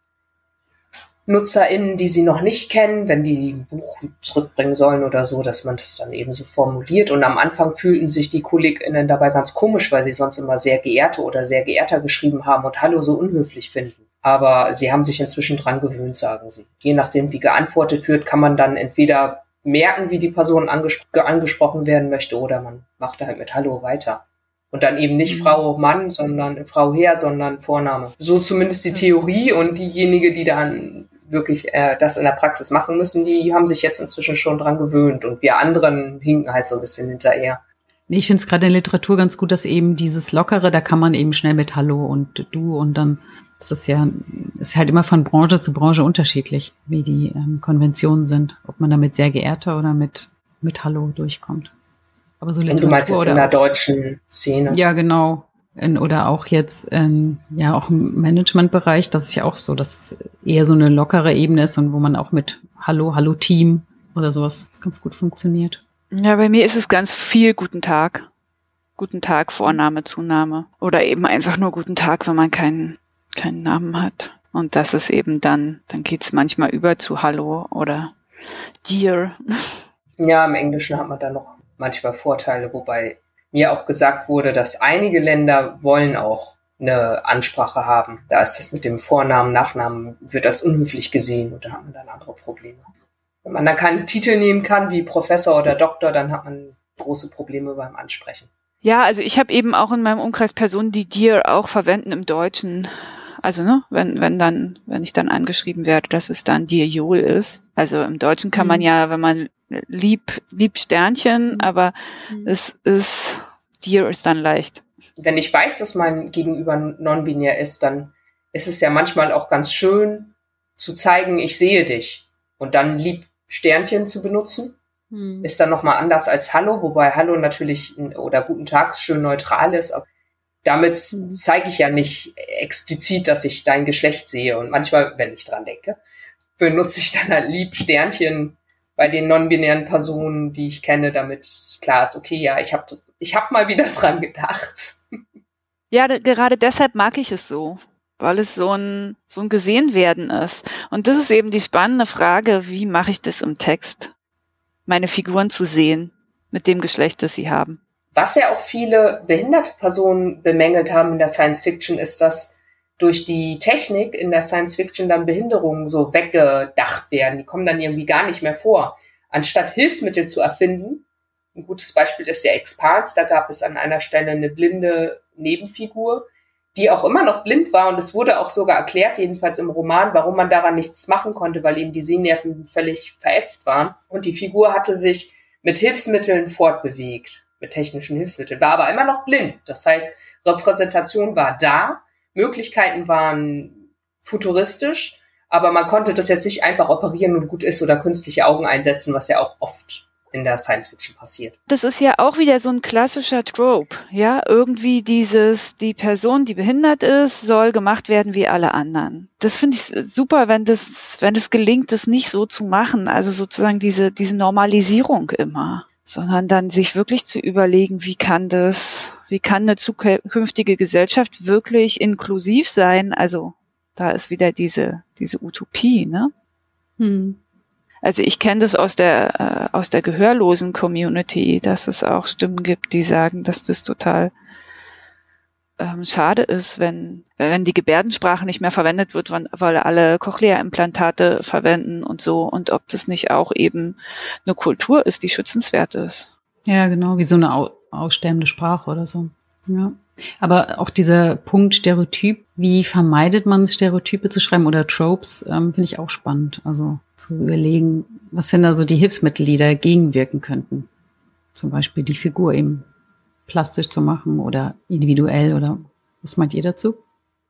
NutzerInnen, die sie noch nicht kennen, wenn die ein Buch zurückbringen sollen oder so, dass man das dann eben so formuliert. Und am Anfang fühlten sich die KollegInnen dabei ganz komisch, weil sie sonst immer sehr geehrte oder sehr geehrter geschrieben haben und Hallo so unhöflich finden. Aber sie haben sich inzwischen dran gewöhnt, sagen sie. Je nachdem, wie geantwortet wird, kann man dann entweder merken, wie die Person angespro angesprochen werden möchte, oder man macht halt mit Hallo weiter. Und dann eben nicht mhm. Frau Mann, sondern Frau Herr, sondern Vorname. So zumindest die Theorie und diejenige, die dann wirklich äh, das in der Praxis machen müssen, die haben sich jetzt inzwischen schon dran gewöhnt und wir anderen hinken halt so ein bisschen hinterher. Ich finde es gerade in der Literatur ganz gut, dass eben dieses Lockere, da kann man eben schnell mit Hallo und Du und dann ist das ja, ist halt immer von Branche zu Branche unterschiedlich, wie die ähm, Konventionen sind, ob man damit sehr geehrter oder mit, mit Hallo durchkommt. Aber so Literatur und du meinst jetzt in der deutschen Szene? Ja, genau. In, oder auch jetzt, in, ja, auch im Managementbereich, das ist ja auch so, dass es eher so eine lockere Ebene ist und wo man auch mit Hallo, Hallo Team oder sowas ganz gut funktioniert. Ja, bei mir ist es ganz viel Guten Tag. Guten Tag, Vorname, Zunahme. Oder eben einfach nur Guten Tag, wenn man keinen keinen Namen hat. Und das ist eben dann, dann geht's manchmal über zu Hallo oder Dear. [LAUGHS] Ja, im Englischen hat man da noch manchmal Vorteile, wobei mir auch gesagt wurde, dass einige Länder wollen auch eine Ansprache haben. Da ist das mit dem Vornamen, Nachnamen, wird als unhöflich gesehen und da hat man dann andere Probleme. Wenn man dann keinen Titel nehmen kann, wie Professor oder Doktor, dann hat man große Probleme beim Ansprechen. Ja, also ich habe eben auch in meinem Umkreis Personen, die dir auch verwenden im Deutschen. Also, ne, wenn, wenn dann, wenn ich dann angeschrieben werde, dass es dann dir Jol ist. Also im Deutschen kann mhm. man ja, wenn man lieb, lieb Sternchen, mhm. aber mhm. es ist, dir ist dann leicht. Wenn ich weiß, dass mein Gegenüber non-binär ist, dann ist es ja manchmal auch ganz schön zu zeigen, ich sehe dich. Und dann lieb Sternchen zu benutzen. Hm. Ist dann nochmal anders als Hallo, wobei Hallo natürlich oder Guten Tag schön neutral ist. Aber damit zeige ich ja nicht explizit, dass ich dein Geschlecht sehe. Und manchmal, wenn ich dran denke, benutze ich dann halt lieb Sternchen bei den non-binären Personen, die ich kenne, damit klar ist, okay, ja, ich habe ich hab mal wieder [LAUGHS] dran gedacht. Ja, gerade deshalb mag ich es so, weil es so ein, so ein Gesehenwerden ist. Und das ist eben die spannende Frage, wie mache ich das im Text? Meine Figuren zu sehen mit dem Geschlecht, das sie haben. Was ja auch viele behinderte Personen bemängelt haben in der Science Fiction, ist, dass durch die Technik in der Science Fiction dann Behinderungen so weggedacht werden. Die kommen dann irgendwie gar nicht mehr vor. Anstatt Hilfsmittel zu erfinden, ein gutes Beispiel ist ja Expans, da gab es an einer Stelle eine blinde Nebenfigur, die auch immer noch blind war und es wurde auch sogar erklärt, jedenfalls im Roman, warum man daran nichts machen konnte, weil eben die Sehnerven völlig verätzt waren. Und die Figur hatte sich mit Hilfsmitteln fortbewegt, mit technischen Hilfsmitteln, war aber immer noch blind. Das heißt, Repräsentation war da, Möglichkeiten waren futuristisch, aber man konnte das jetzt nicht einfach operieren und gut ist oder künstliche Augen einsetzen, was ja auch oft in der Science Fiction passiert. Das ist ja auch wieder so ein klassischer Trope, ja, irgendwie dieses, die Person, die behindert ist, soll gemacht werden wie alle anderen. Das finde ich super, wenn das, wenn es gelingt, das nicht so zu machen, also sozusagen diese, diese Normalisierung immer sondern dann sich wirklich zu überlegen, wie kann das, wie kann eine zukünftige Gesellschaft wirklich inklusiv sein? Also da ist wieder diese, diese Utopie, ne? Hm. Also ich kenne das aus der, äh, aus der gehörlosen Community, dass es auch Stimmen gibt, die sagen, dass das total ähm, schade ist, wenn, wenn die Gebärdensprache nicht mehr verwendet wird, weil alle Cochlea-Implantate verwenden und so und ob das nicht auch eben eine Kultur ist, die schützenswert ist. Ja, genau, wie so eine au aussterbende Sprache oder so. Ja. Aber auch dieser Punkt Stereotyp, wie vermeidet man Stereotype zu schreiben oder Tropes, ähm, finde ich auch spannend. Also zu überlegen, was sind da so die Hilfsmittel, die dagegen wirken könnten. Zum Beispiel die Figur eben plastisch zu machen oder individuell oder was meint ihr dazu?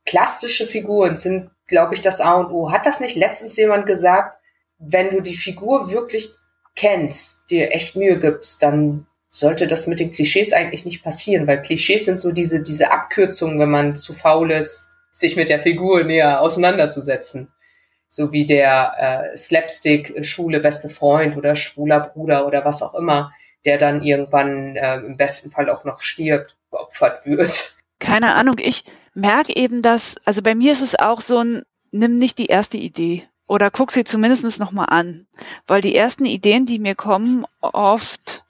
Plastische Figuren sind, glaube ich, das A und O. Hat das nicht letztens jemand gesagt, wenn du die Figur wirklich kennst, dir echt Mühe gibst, dann sollte das mit den Klischees eigentlich nicht passieren, weil Klischees sind so diese, diese Abkürzungen, wenn man zu faul ist, sich mit der Figur näher auseinanderzusetzen. So wie der äh, Slapstick-Schule beste Freund oder schwuler Bruder oder was auch immer, der dann irgendwann äh, im besten Fall auch noch stirbt, geopfert wird. Keine Ahnung, ich merke eben, dass, also bei mir ist es auch so ein, nimm nicht die erste Idee oder guck sie zumindest nochmal an, weil die ersten Ideen, die mir kommen, oft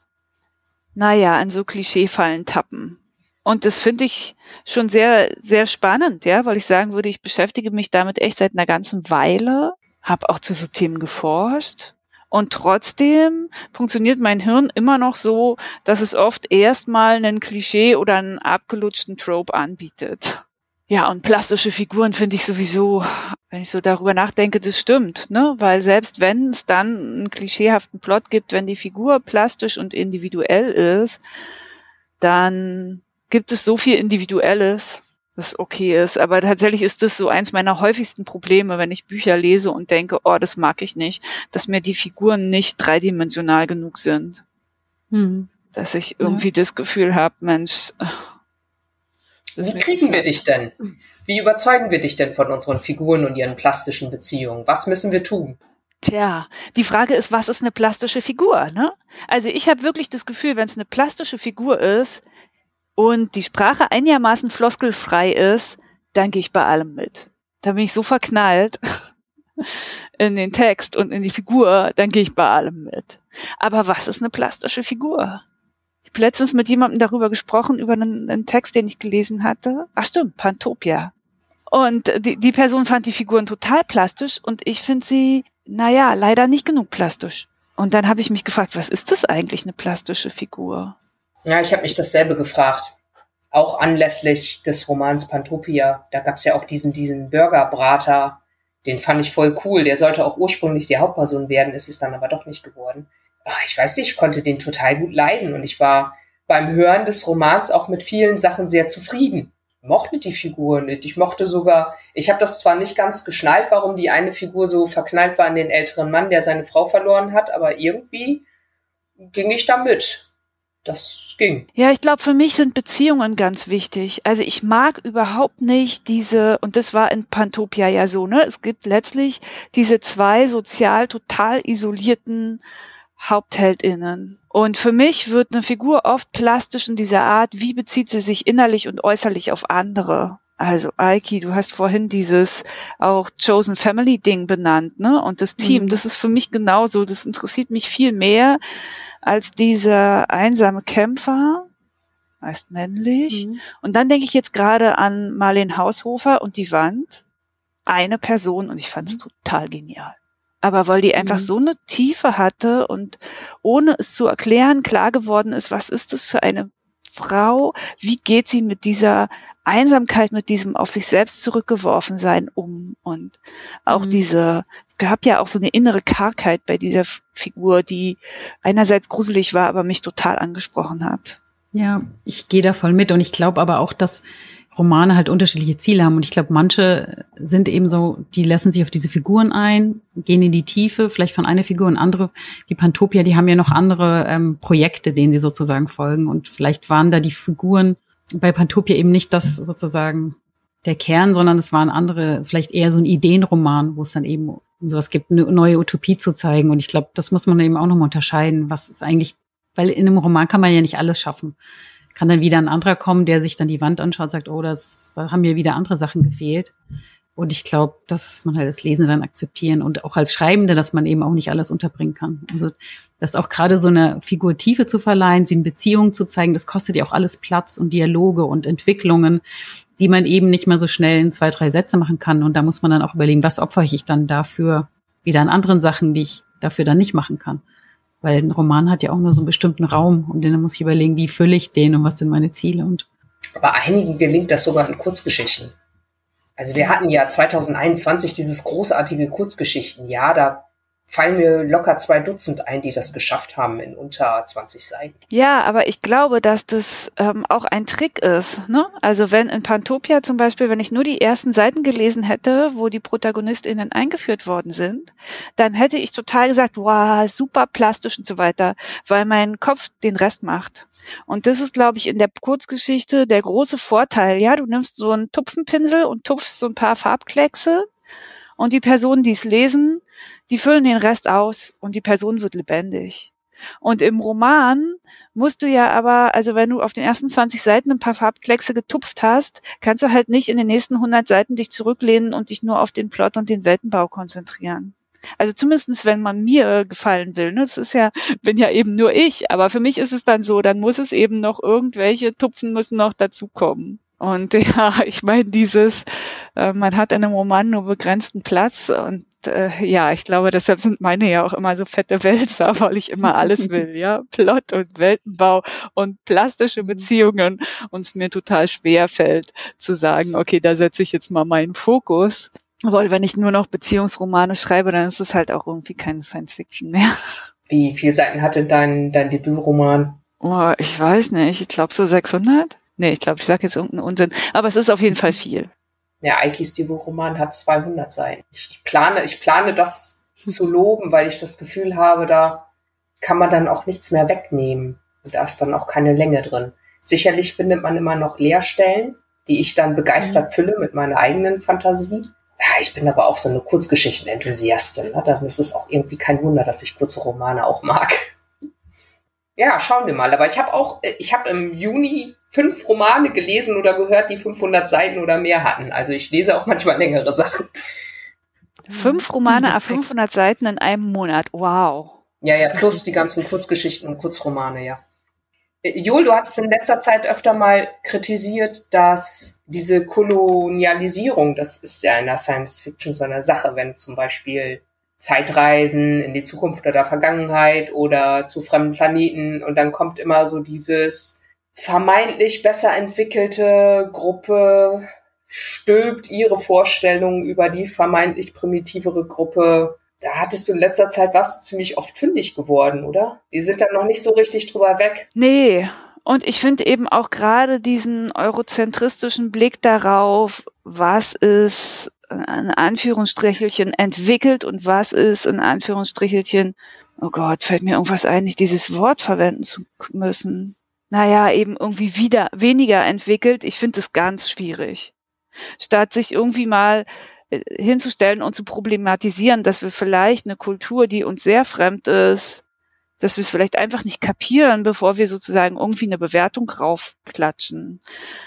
naja, an so Klischeefallen tappen. Und das finde ich schon sehr, sehr spannend, ja, weil ich sagen würde, ich beschäftige mich damit echt seit einer ganzen Weile, habe auch zu so Themen geforscht. Und trotzdem funktioniert mein Hirn immer noch so, dass es oft erstmal einen Klischee oder einen abgelutschten Trope anbietet. Ja, und plastische Figuren finde ich sowieso, wenn ich so darüber nachdenke, das stimmt, ne? Weil selbst wenn es dann einen klischeehaften Plot gibt, wenn die Figur plastisch und individuell ist, dann gibt es so viel Individuelles, das okay ist. Aber tatsächlich ist das so eins meiner häufigsten Probleme, wenn ich Bücher lese und denke, oh, das mag ich nicht, dass mir die Figuren nicht dreidimensional genug sind. Hm. Dass ich irgendwie ja. das Gefühl habe, Mensch, wie kriegen wir dich denn? Wie überzeugen wir dich denn von unseren Figuren und ihren plastischen Beziehungen? Was müssen wir tun? Tja, die Frage ist, was ist eine plastische Figur? Ne? Also ich habe wirklich das Gefühl, wenn es eine plastische Figur ist und die Sprache einigermaßen floskelfrei ist, dann gehe ich bei allem mit. Da bin ich so verknallt [LAUGHS] in den Text und in die Figur, dann gehe ich bei allem mit. Aber was ist eine plastische Figur? Ich habe letztens mit jemandem darüber gesprochen, über einen, einen Text, den ich gelesen hatte. Ach stimmt, Pantopia. Und die, die Person fand die Figuren total plastisch und ich finde sie, naja, leider nicht genug plastisch. Und dann habe ich mich gefragt, was ist das eigentlich, eine plastische Figur? Ja, ich habe mich dasselbe gefragt. Auch anlässlich des Romans Pantopia. Da gab es ja auch diesen, diesen Burgerbrater. Den fand ich voll cool. Der sollte auch ursprünglich die Hauptperson werden, ist es dann aber doch nicht geworden. Ach, ich weiß nicht, ich konnte den total gut leiden und ich war beim Hören des Romans auch mit vielen Sachen sehr zufrieden mochte die Figur nicht. Ich mochte sogar, ich habe das zwar nicht ganz geschnallt, warum die eine Figur so verknallt war an den älteren Mann, der seine Frau verloren hat, aber irgendwie ging ich da mit. Das ging. Ja, ich glaube, für mich sind Beziehungen ganz wichtig. Also ich mag überhaupt nicht diese, und das war in Pantopia ja so, ne? Es gibt letztlich diese zwei sozial total isolierten HauptheldInnen. Und für mich wird eine Figur oft plastisch in dieser Art, wie bezieht sie sich innerlich und äußerlich auf andere. Also Aiki, du hast vorhin dieses auch Chosen Family Ding benannt, ne? Und das Team, mhm. das ist für mich genauso. Das interessiert mich viel mehr als dieser einsame Kämpfer, heißt männlich. Mhm. Und dann denke ich jetzt gerade an Marlene Haushofer und die Wand. Eine Person und ich fand es total genial aber weil die einfach mhm. so eine Tiefe hatte und ohne es zu erklären klar geworden ist, was ist das für eine Frau, wie geht sie mit dieser Einsamkeit, mit diesem auf sich selbst zurückgeworfen sein um und auch mhm. diese, es gab ja auch so eine innere Kargheit bei dieser Figur, die einerseits gruselig war, aber mich total angesprochen hat. Ja, ich gehe da voll mit und ich glaube aber auch, dass Romane halt unterschiedliche Ziele haben. Und ich glaube, manche sind eben so, die lassen sich auf diese Figuren ein, gehen in die Tiefe, vielleicht von einer Figur und andere, wie Pantopia, die haben ja noch andere ähm, Projekte, denen sie sozusagen folgen. Und vielleicht waren da die Figuren bei Pantopia eben nicht das sozusagen der Kern, sondern es waren andere, vielleicht eher so ein Ideenroman, wo es dann eben sowas gibt, eine neue Utopie zu zeigen. Und ich glaube, das muss man eben auch nochmal unterscheiden, was ist eigentlich, weil in einem Roman kann man ja nicht alles schaffen kann dann wieder ein anderer kommen, der sich dann die Wand anschaut, sagt, oh, das, da haben mir wieder andere Sachen gefehlt. Und ich glaube, dass man halt als Lesende dann akzeptieren und auch als Schreibende, dass man eben auch nicht alles unterbringen kann. Also, dass auch gerade so eine Figur Tiefe zu verleihen, sie in Beziehungen zu zeigen, das kostet ja auch alles Platz und Dialoge und Entwicklungen, die man eben nicht mehr so schnell in zwei, drei Sätze machen kann. Und da muss man dann auch überlegen, was opfere ich dann dafür, wieder an anderen Sachen, die ich dafür dann nicht machen kann. Weil ein Roman hat ja auch nur so einen bestimmten Raum und dann muss ich überlegen, wie fülle ich den und was sind meine Ziele und. Aber einigen gelingt das sogar in Kurzgeschichten. Also wir hatten ja 2021 dieses großartige Kurzgeschichten-Jahr, da fallen mir locker zwei Dutzend ein, die das geschafft haben in unter 20 Seiten. Ja, aber ich glaube, dass das ähm, auch ein Trick ist. Ne? Also wenn in Pantopia zum Beispiel, wenn ich nur die ersten Seiten gelesen hätte, wo die ProtagonistInnen eingeführt worden sind, dann hätte ich total gesagt, wow, super plastisch und so weiter, weil mein Kopf den Rest macht. Und das ist, glaube ich, in der Kurzgeschichte der große Vorteil. Ja, du nimmst so einen Tupfenpinsel und tupfst so ein paar Farbkleckse und die Personen, die es lesen, die füllen den Rest aus und die Person wird lebendig. Und im Roman musst du ja aber, also wenn du auf den ersten 20 Seiten ein paar Farbkleckse getupft hast, kannst du halt nicht in den nächsten 100 Seiten dich zurücklehnen und dich nur auf den Plot und den Weltenbau konzentrieren. Also zumindestens, wenn man mir gefallen will. Ne? Das ist ja, bin ja eben nur ich. Aber für mich ist es dann so, dann muss es eben noch irgendwelche Tupfen müssen noch dazukommen. Und [LAUGHS] ja, ich meine, dieses, äh, man hat in einem Roman nur begrenzten Platz und äh, ja, ich glaube, deshalb sind meine ja auch immer so fette Wälzer, [LAUGHS] weil ich immer alles [LAUGHS] will, ja. Plot und Weltenbau und plastische Beziehungen und es mir total schwer fällt zu sagen, okay, da setze ich jetzt mal meinen Fokus. Weil wenn ich nur noch Beziehungsromane schreibe, dann ist es halt auch irgendwie keine Science Fiction mehr. [LAUGHS] Wie viele Seiten hatte dein, dein Debütroman? Oh, ich weiß nicht, ich glaube so 600. Nee, ich glaube, ich sage jetzt irgendeinen Unsinn. Aber es ist auf jeden Fall viel. Ja, Eikis Debütroman hat 200 Seiten. Ich plane, ich plane das zu [LAUGHS] loben, weil ich das Gefühl habe, da kann man dann auch nichts mehr wegnehmen. Und da ist dann auch keine Länge drin. Sicherlich findet man immer noch Leerstellen, die ich dann begeistert mhm. fülle mit meiner eigenen Fantasie. Ja, ich bin aber auch so eine Kurzgeschichten-Enthusiastin. Ne? Das ist auch irgendwie kein Wunder, dass ich kurze Romane auch mag. [LAUGHS] Ja, schauen wir mal. Aber ich habe auch, äh, ich habe im Juni fünf Romane gelesen oder gehört, die 500 Seiten oder mehr hatten. Also ich lese auch manchmal längere Sachen. Fünf Romane auf 500 Seiten in einem Monat. Wow. Ja, ja, plus die ganzen Kurzgeschichten und Kurzromane, ja. Äh, Joel, du hattest in letzter Zeit öfter mal kritisiert, dass diese Kolonialisierung, das ist ja in der Science Fiction so eine Sache, wenn zum Beispiel Zeitreisen in die Zukunft oder Vergangenheit oder zu fremden Planeten und dann kommt immer so dieses vermeintlich besser entwickelte Gruppe stülpt ihre Vorstellungen über die vermeintlich primitivere Gruppe. Da hattest du in letzter Zeit was ziemlich oft fündig geworden, oder? Die sind da noch nicht so richtig drüber weg. Nee, und ich finde eben auch gerade diesen eurozentristischen Blick darauf, was ist in Anführungsstrichelchen entwickelt und was ist in Anführungsstrichelchen, oh Gott, fällt mir irgendwas ein, nicht dieses Wort verwenden zu müssen. Naja, eben irgendwie wieder weniger entwickelt. Ich finde es ganz schwierig. Statt sich irgendwie mal äh, hinzustellen und zu problematisieren, dass wir vielleicht eine Kultur, die uns sehr fremd ist, dass wir es vielleicht einfach nicht kapieren, bevor wir sozusagen irgendwie eine Bewertung raufklatschen.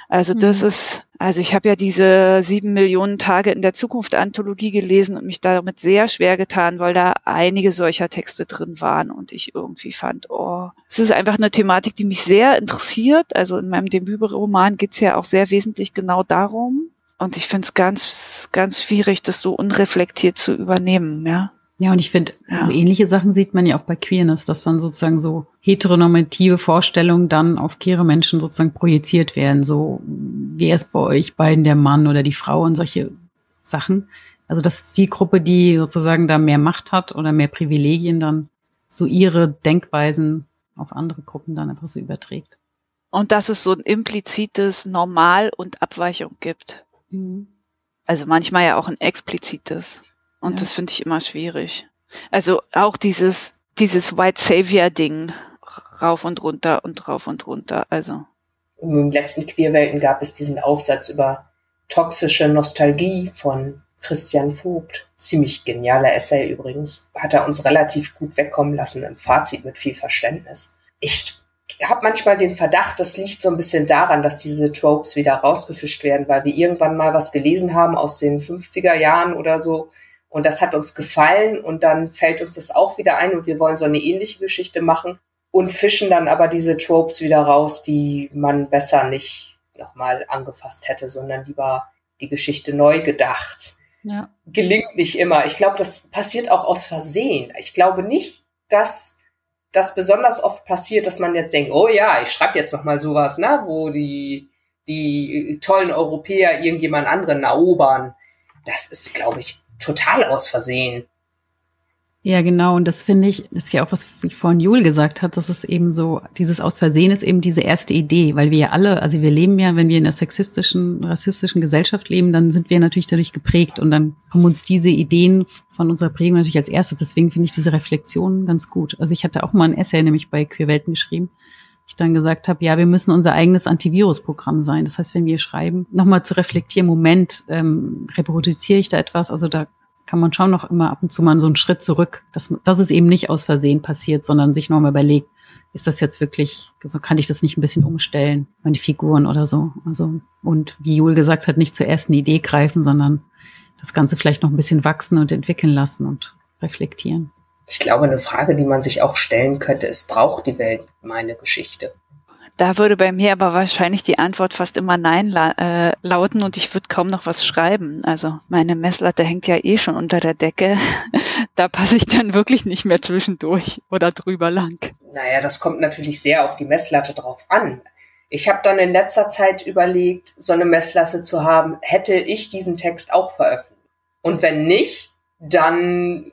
Also das mhm. ist, also ich habe ja diese sieben Millionen Tage in der Zukunft Anthologie gelesen und mich damit sehr schwer getan, weil da einige solcher Texte drin waren und ich irgendwie fand, oh, es ist einfach eine Thematik, die mich sehr interessiert. Also in meinem Debütroman geht es ja auch sehr wesentlich genau darum. Und ich finde es ganz, ganz schwierig, das so unreflektiert zu übernehmen, ja. Ja, und ich finde, ja. so ähnliche Sachen sieht man ja auch bei Queerness, dass dann sozusagen so heteronormative Vorstellungen dann auf queere Menschen sozusagen projiziert werden. So, wer ist bei euch beiden der Mann oder die Frau und solche Sachen. Also, das ist die Gruppe, die sozusagen da mehr Macht hat oder mehr Privilegien dann so ihre Denkweisen auf andere Gruppen dann einfach so überträgt. Und dass es so ein implizites Normal und Abweichung gibt. Mhm. Also manchmal ja auch ein explizites. Und ja. das finde ich immer schwierig. Also auch dieses, dieses White Savior-Ding rauf und runter und rauf und runter. Also. Im letzten Queerwelten gab es diesen Aufsatz über toxische Nostalgie von Christian Vogt. Ziemlich genialer Essay übrigens. Hat er uns relativ gut wegkommen lassen im Fazit mit viel Verständnis. Ich habe manchmal den Verdacht, das liegt so ein bisschen daran, dass diese Tropes wieder rausgefischt werden, weil wir irgendwann mal was gelesen haben aus den 50er Jahren oder so, und das hat uns gefallen und dann fällt uns das auch wieder ein und wir wollen so eine ähnliche Geschichte machen und fischen dann aber diese Tropes wieder raus, die man besser nicht nochmal angefasst hätte, sondern lieber die Geschichte neu gedacht. Ja. Gelingt nicht immer. Ich glaube, das passiert auch aus Versehen. Ich glaube nicht, dass das besonders oft passiert, dass man jetzt denkt, oh ja, ich schreibe jetzt nochmal sowas, ne, wo die, die tollen Europäer irgendjemand anderen erobern. Das ist, glaube ich, total aus Versehen. Ja, genau. Und das finde ich, ist ja auch, was ich vorhin Jul gesagt hat, dass es eben so, dieses Aus Versehen ist eben diese erste Idee, weil wir ja alle, also wir leben ja, wenn wir in einer sexistischen, rassistischen Gesellschaft leben, dann sind wir natürlich dadurch geprägt und dann kommen uns diese Ideen von unserer Prägung natürlich als erstes. Deswegen finde ich diese Reflexion ganz gut. Also ich hatte auch mal ein Essay nämlich bei Queerwelten geschrieben, ich dann gesagt habe, ja, wir müssen unser eigenes Antivirusprogramm sein. Das heißt, wenn wir schreiben, nochmal zu reflektieren, Moment, ähm, reproduziere ich da etwas? Also da kann man schon noch immer ab und zu mal so einen Schritt zurück, dass, dass es eben nicht aus Versehen passiert, sondern sich nochmal überlegt, ist das jetzt wirklich, so also kann ich das nicht ein bisschen umstellen, meine Figuren oder so. Also, und wie Jul gesagt hat, nicht zur ersten Idee greifen, sondern das Ganze vielleicht noch ein bisschen wachsen und entwickeln lassen und reflektieren. Ich glaube, eine Frage, die man sich auch stellen könnte, ist, braucht die Welt meine Geschichte? Da würde bei mir aber wahrscheinlich die Antwort fast immer Nein la äh, lauten und ich würde kaum noch was schreiben. Also meine Messlatte hängt ja eh schon unter der Decke. [LAUGHS] da passe ich dann wirklich nicht mehr zwischendurch oder drüber lang. Naja, das kommt natürlich sehr auf die Messlatte drauf an. Ich habe dann in letzter Zeit überlegt, so eine Messlatte zu haben, hätte ich diesen Text auch veröffentlicht. Und wenn nicht, dann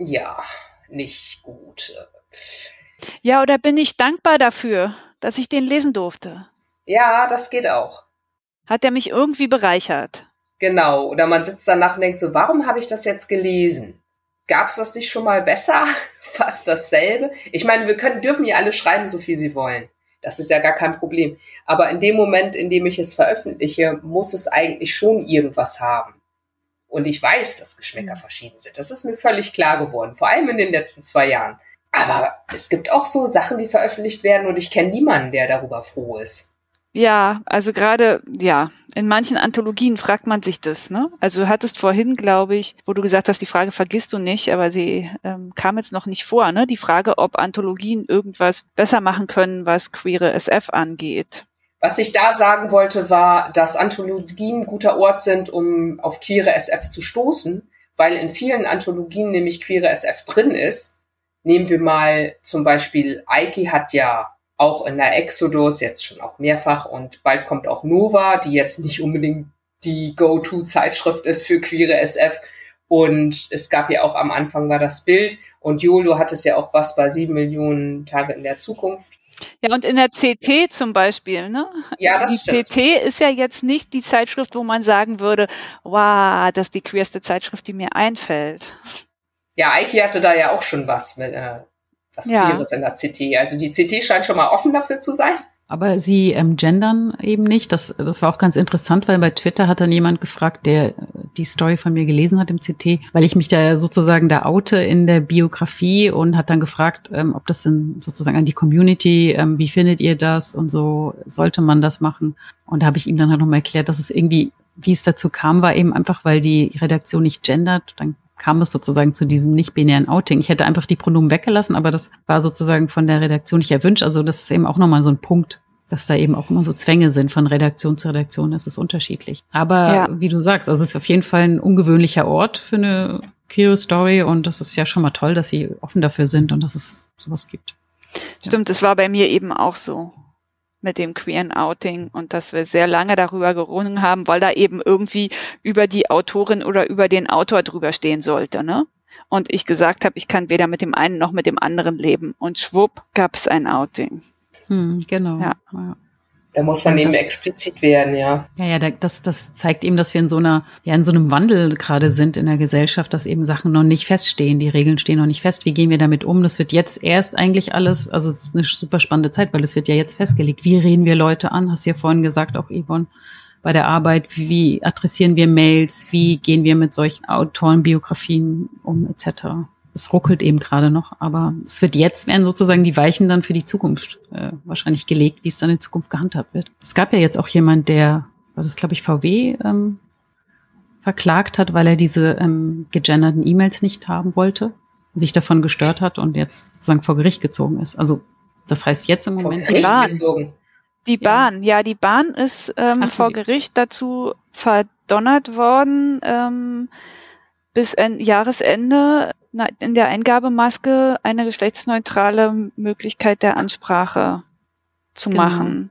ja, nicht gut. Ja, oder bin ich dankbar dafür, dass ich den lesen durfte? Ja, das geht auch. Hat er mich irgendwie bereichert? Genau, oder man sitzt danach und denkt so, warum habe ich das jetzt gelesen? Gab es das nicht schon mal besser? [LAUGHS] Fast dasselbe? Ich meine, wir können, dürfen ja alle schreiben, so viel sie wollen. Das ist ja gar kein Problem. Aber in dem Moment, in dem ich es veröffentliche, muss es eigentlich schon irgendwas haben. Und ich weiß, dass Geschmäcker mhm. verschieden sind. Das ist mir völlig klar geworden, vor allem in den letzten zwei Jahren. Aber es gibt auch so Sachen, die veröffentlicht werden und ich kenne niemanden, der darüber froh ist. Ja, also gerade, ja, in manchen Anthologien fragt man sich das, ne? Also du hattest vorhin, glaube ich, wo du gesagt hast, die Frage vergisst du nicht, aber sie ähm, kam jetzt noch nicht vor, ne? Die Frage, ob Anthologien irgendwas besser machen können, was queere SF angeht. Was ich da sagen wollte, war, dass Anthologien guter Ort sind, um auf queere SF zu stoßen, weil in vielen Anthologien nämlich queere SF drin ist. Nehmen wir mal zum Beispiel, Eiki hat ja auch in der Exodus, jetzt schon auch mehrfach und bald kommt auch Nova, die jetzt nicht unbedingt die Go-To-Zeitschrift ist für queere SF. Und es gab ja auch am Anfang war das Bild und YOLO hat es ja auch was bei sieben Millionen Tage in der Zukunft. Ja, und in der CT zum Beispiel, ne? Ja, das Die stimmt. CT ist ja jetzt nicht die Zeitschrift, wo man sagen würde, wow, das ist die queerste Zeitschrift, die mir einfällt. Ja, Eiki hatte da ja auch schon was mit, äh, was Ja. Queeres in der CT. Also die CT scheint schon mal offen dafür zu sein. Aber sie ähm, gendern eben nicht. Das, das war auch ganz interessant, weil bei Twitter hat dann jemand gefragt, der die Story von mir gelesen hat im CT, weil ich mich da sozusagen da oute in der Biografie und hat dann gefragt, ähm, ob das denn sozusagen an die Community, ähm, wie findet ihr das und so, sollte man das machen? Und da habe ich ihm dann halt nochmal erklärt, dass es irgendwie, wie es dazu kam, war eben einfach, weil die Redaktion nicht gendert. Dann kam es sozusagen zu diesem nicht-binären Outing. Ich hätte einfach die Pronomen weggelassen, aber das war sozusagen von der Redaktion nicht erwünscht. Also das ist eben auch nochmal so ein Punkt, dass da eben auch immer so Zwänge sind von Redaktion zu Redaktion. Das ist unterschiedlich. Aber Ja. wie du sagst, also es ist auf jeden Fall ein ungewöhnlicher Ort für eine queere Story und das ist ja schon mal toll, dass sie offen dafür sind und dass es sowas gibt. Stimmt, das war bei mir eben auch so mit dem queeren Outing und dass wir sehr lange darüber gerungen haben, weil da eben irgendwie über die Autorin oder über den Autor drüber stehen sollte, ne? Und ich gesagt habe, ich kann weder mit dem einen noch mit dem anderen leben. Und schwupp gab es ein Outing. Hm, genau. Ja. ja. Da muss man eben das- explizit werden, ja. Ja, ja, da- das, das zeigt eben, dass wir in so einer, ja, in so einem Wandel gerade sind in der Gesellschaft, dass eben Sachen noch nicht feststehen, die Regeln stehen noch nicht fest. Wie gehen wir damit um? Das wird jetzt erst eigentlich alles, also es ist eine super spannende Zeit, weil es wird ja jetzt festgelegt. Wie reden wir Leute an? Hast du ja vorhin gesagt, auch Yvonne, bei der Arbeit. Wie adressieren wir Mails? Wie gehen wir mit solchen Autorenbiografien um, etc. Es ruckelt eben gerade noch, aber es wird jetzt werden sozusagen die Weichen dann für die Zukunft äh, wahrscheinlich gelegt, wie es dann in Zukunft gehandhabt wird. Es gab ja jetzt auch jemand, der, was ist glaube ich VW ähm, verklagt hat, weil er diese ähm, gegenderten E-Mails nicht haben wollte, sich davon gestört hat und jetzt sozusagen vor Gericht gezogen ist. Also das heißt jetzt im Moment Gericht Bahn. gezogen. Die Ja. Bahn, ja, die Bahn ist ähm, Ach so, vor die- Gericht dazu verdonnert worden, ähm, bis en Jahresende in der Eingabemaske eine geschlechtsneutrale Möglichkeit der Ansprache zu Genau. machen.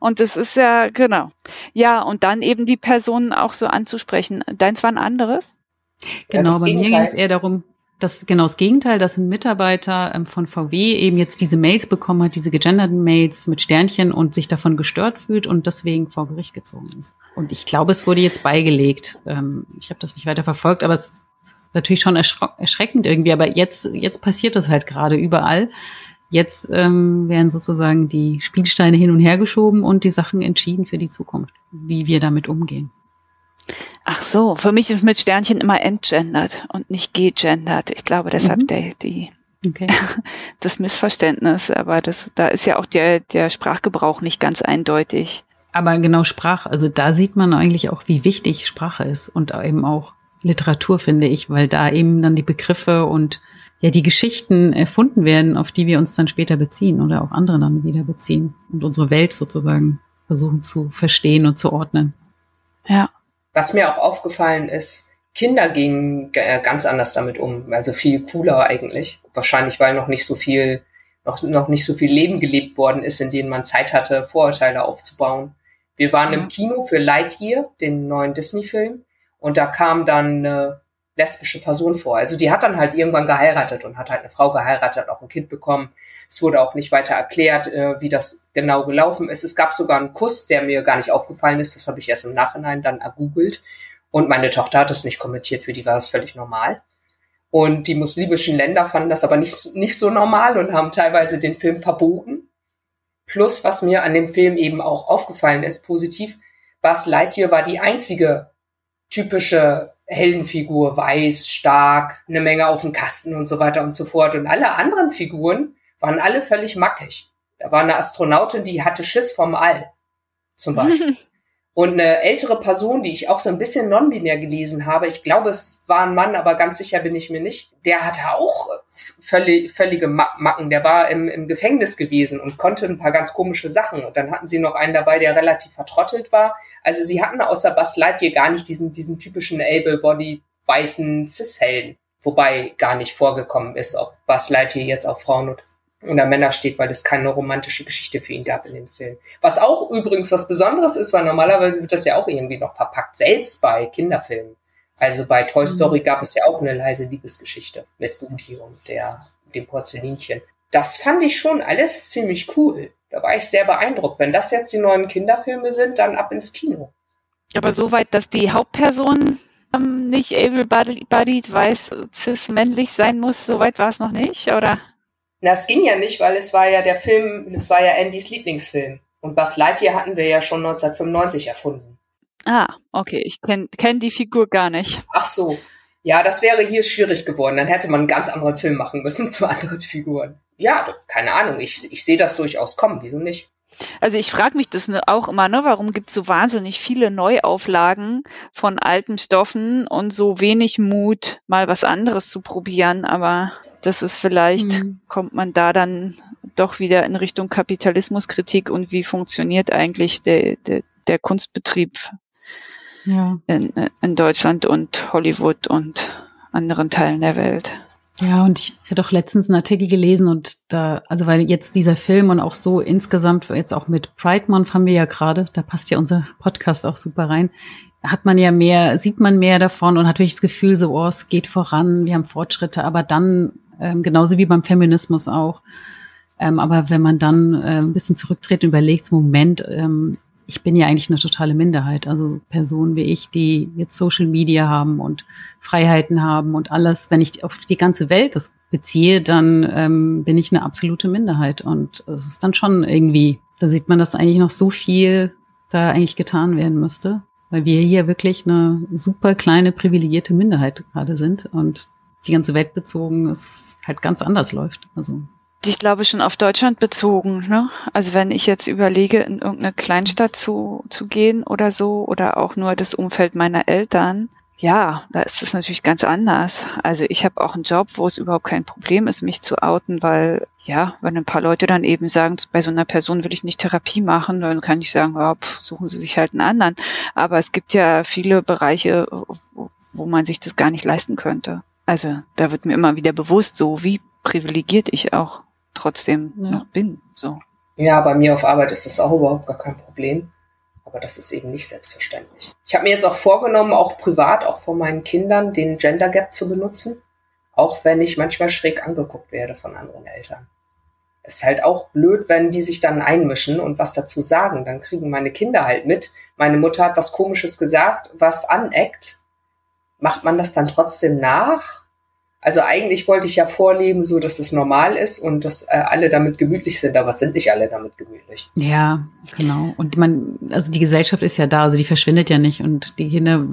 Und das ist ja, genau. Ja, und dann eben die Personen auch so anzusprechen. Deins war ein anderes? Genau, das bei mir ging es eher darum, dass genau das Gegenteil, dass ein Mitarbeiter ähm, von VW eben jetzt diese Mails bekommen hat, diese gegenderten Mails mit Sternchen und sich davon gestört fühlt und deswegen vor Gericht gezogen ist. Und ich glaube, es wurde jetzt beigelegt. Ähm, ich habe das nicht weiter verfolgt, aber es natürlich schon erschreckend irgendwie. Aber jetzt, jetzt passiert das halt gerade überall. Jetzt ähm, werden sozusagen die Spielsteine hin und her geschoben und die Sachen entschieden für die Zukunft, wie wir damit umgehen. Ach so, für mich ist mit Sternchen immer entgendert und nicht gegendert. Ich glaube, deshalb Mhm. der, die, Okay. [LAUGHS] das Missverständnis. Aber das, da ist ja auch der, der Sprachgebrauch nicht ganz eindeutig. Aber genau Sprache, also da sieht man eigentlich auch, wie wichtig Sprache ist und eben auch Literatur, finde ich, weil da eben dann die Begriffe und ja die Geschichten erfunden werden, auf die wir uns dann später beziehen oder auf andere dann wieder beziehen und unsere Welt sozusagen versuchen zu verstehen und zu ordnen. Ja. Was mir auch aufgefallen ist, Kinder gehen äh, ganz anders damit um, also viel cooler eigentlich. Wahrscheinlich, weil noch nicht so viel, noch, noch nicht so viel Leben gelebt worden ist, in denen man Zeit hatte, Vorurteile aufzubauen. Wir waren Ja. im Kino für Lightyear, den neuen Disney-Film, und da kam dann eine lesbische Person vor. Also die hat dann halt irgendwann geheiratet und hat halt eine Frau geheiratet, auch ein Kind bekommen. Es wurde auch nicht weiter erklärt, äh, wie das genau gelaufen ist. Es gab sogar einen Kuss, der mir gar nicht aufgefallen ist. Das habe ich erst im Nachhinein dann ergoogelt. Und meine Tochter hat es nicht kommentiert, für die war es völlig normal. Und die muslimischen Länder fanden das aber nicht, nicht so normal und haben teilweise den Film verboten. Plus, was mir an dem Film eben auch aufgefallen ist, positiv, Buzz Lightyear war die einzige typische Heldenfigur, weiß, stark, eine Menge auf dem Kasten und so weiter und so fort. Und alle anderen Figuren waren alle völlig mackig. Da war eine Astronautin, die hatte Schiss vom All, zum Beispiel. [LAUGHS] Und eine ältere Person, die ich auch so ein bisschen non-binär gelesen habe, ich glaube, es war ein Mann, aber ganz sicher bin ich mir nicht, der hatte auch völlig, völlige Macken. Der war im, im Gefängnis gewesen und konnte ein paar ganz komische Sachen. Und dann hatten sie noch einen dabei, der relativ vertrottelt war. Also sie hatten außer Buzz Lightyear gar nicht diesen, diesen typischen able-body weißen Cis-Helden. Wobei gar nicht vorgekommen ist, ob Buzz Lightyear jetzt auf Frauen und oder Männer steht, weil es keine romantische Geschichte für ihn gab in dem Film. Was auch übrigens was Besonderes ist, weil normalerweise wird das ja auch irgendwie noch verpackt, selbst bei Kinderfilmen. Also bei Toy mhm. Story gab es ja auch eine leise Liebesgeschichte mit Woody und der, dem Porzellinchen. Das fand ich schon alles ziemlich cool. Da war ich sehr beeindruckt. Wenn das jetzt die neuen Kinderfilme sind, dann ab ins Kino. Aber soweit, dass die Hauptperson ähm, nicht able-bodied, weiß, cis-männlich sein muss, soweit war es noch nicht, oder? Na, es ging ja nicht, weil es war ja der Film, es war ja Andys Lieblingsfilm. Und Buzz Lightyear hatten wir ja schon 1995 erfunden. Ah, okay. Ich kenne kenn die Figur gar nicht. Ach so. Ja, das wäre hier schwierig geworden. Dann hätte man einen ganz anderen Film machen müssen [LAUGHS] zu anderen Figuren. Ja, keine Ahnung. Ich, ich sehe das durchaus kommen. Wieso nicht? Also ich frage mich das ne, auch immer, ne, warum gibt es so wahnsinnig viele Neuauflagen von alten Stoffen und so wenig Mut, mal was anderes zu probieren. Aber das ist vielleicht, mhm. kommt man da dann doch wieder in Richtung Kapitalismuskritik und wie funktioniert eigentlich der, der, der Kunstbetrieb ja. in, in Deutschland und Hollywood und anderen Teilen der Welt. Ja, und ich, hatte auch letztens einen Artikel gelesen und da, also weil jetzt dieser Film und auch so insgesamt, jetzt auch mit Pride Month haben wir ja gerade, da passt ja unser Podcast auch super rein, hat man ja mehr, sieht man mehr davon und hat wirklich das Gefühl, so, oh, es geht voran, wir haben Fortschritte, aber dann ähm, genauso wie beim Feminismus auch. Ähm, aber wenn man dann äh, ein bisschen zurücktritt und überlegt, Moment, ähm, ich bin ja eigentlich eine totale Minderheit. Also Personen wie ich, die jetzt Social Media haben und Freiheiten haben und alles. Wenn ich auf die ganze Welt das beziehe, dann ähm, bin ich eine absolute Minderheit. Und es ist dann schon irgendwie, da sieht man, dass eigentlich noch so viel da eigentlich getan werden müsste, weil wir hier wirklich eine super kleine privilegierte Minderheit gerade sind und die ganze Welt bezogen ist halt ganz anders läuft. Also ich glaube schon auf Deutschland bezogen. Ne? Also wenn ich jetzt überlege, in irgendeine Kleinstadt zu, zu gehen oder so, oder auch nur das Umfeld meiner Eltern, ja, da ist es natürlich ganz anders. Also ich habe auch einen Job, wo es überhaupt kein Problem ist, mich zu outen, weil ja, wenn ein paar Leute dann eben sagen, bei so einer Person will ich nicht Therapie machen, dann kann ich sagen, oh, pff, suchen Sie sich halt einen anderen. Aber es gibt ja viele Bereiche, wo man sich das gar nicht leisten könnte. Also da wird mir immer wieder bewusst, so wie privilegiert ich auch trotzdem ja. noch bin. So. Ja, bei mir auf Arbeit ist das auch überhaupt gar kein Problem. Aber das ist eben nicht selbstverständlich. Ich habe mir jetzt auch vorgenommen, auch privat, auch vor meinen Kindern, den Gender Gap zu benutzen. Auch wenn ich manchmal schräg angeguckt werde von anderen Eltern. Es ist halt auch blöd, wenn die sich dann einmischen und was dazu sagen. Dann kriegen meine Kinder halt mit. Meine Mutter hat was Komisches gesagt, was aneckt macht man das dann trotzdem nach? Also eigentlich wollte ich ja vorleben, so dass es normal ist und dass äh, alle damit gemütlich sind, aber es sind nicht alle damit gemütlich. Ja, genau. Und man, also die Gesellschaft ist ja da, also die verschwindet ja nicht und die Kinder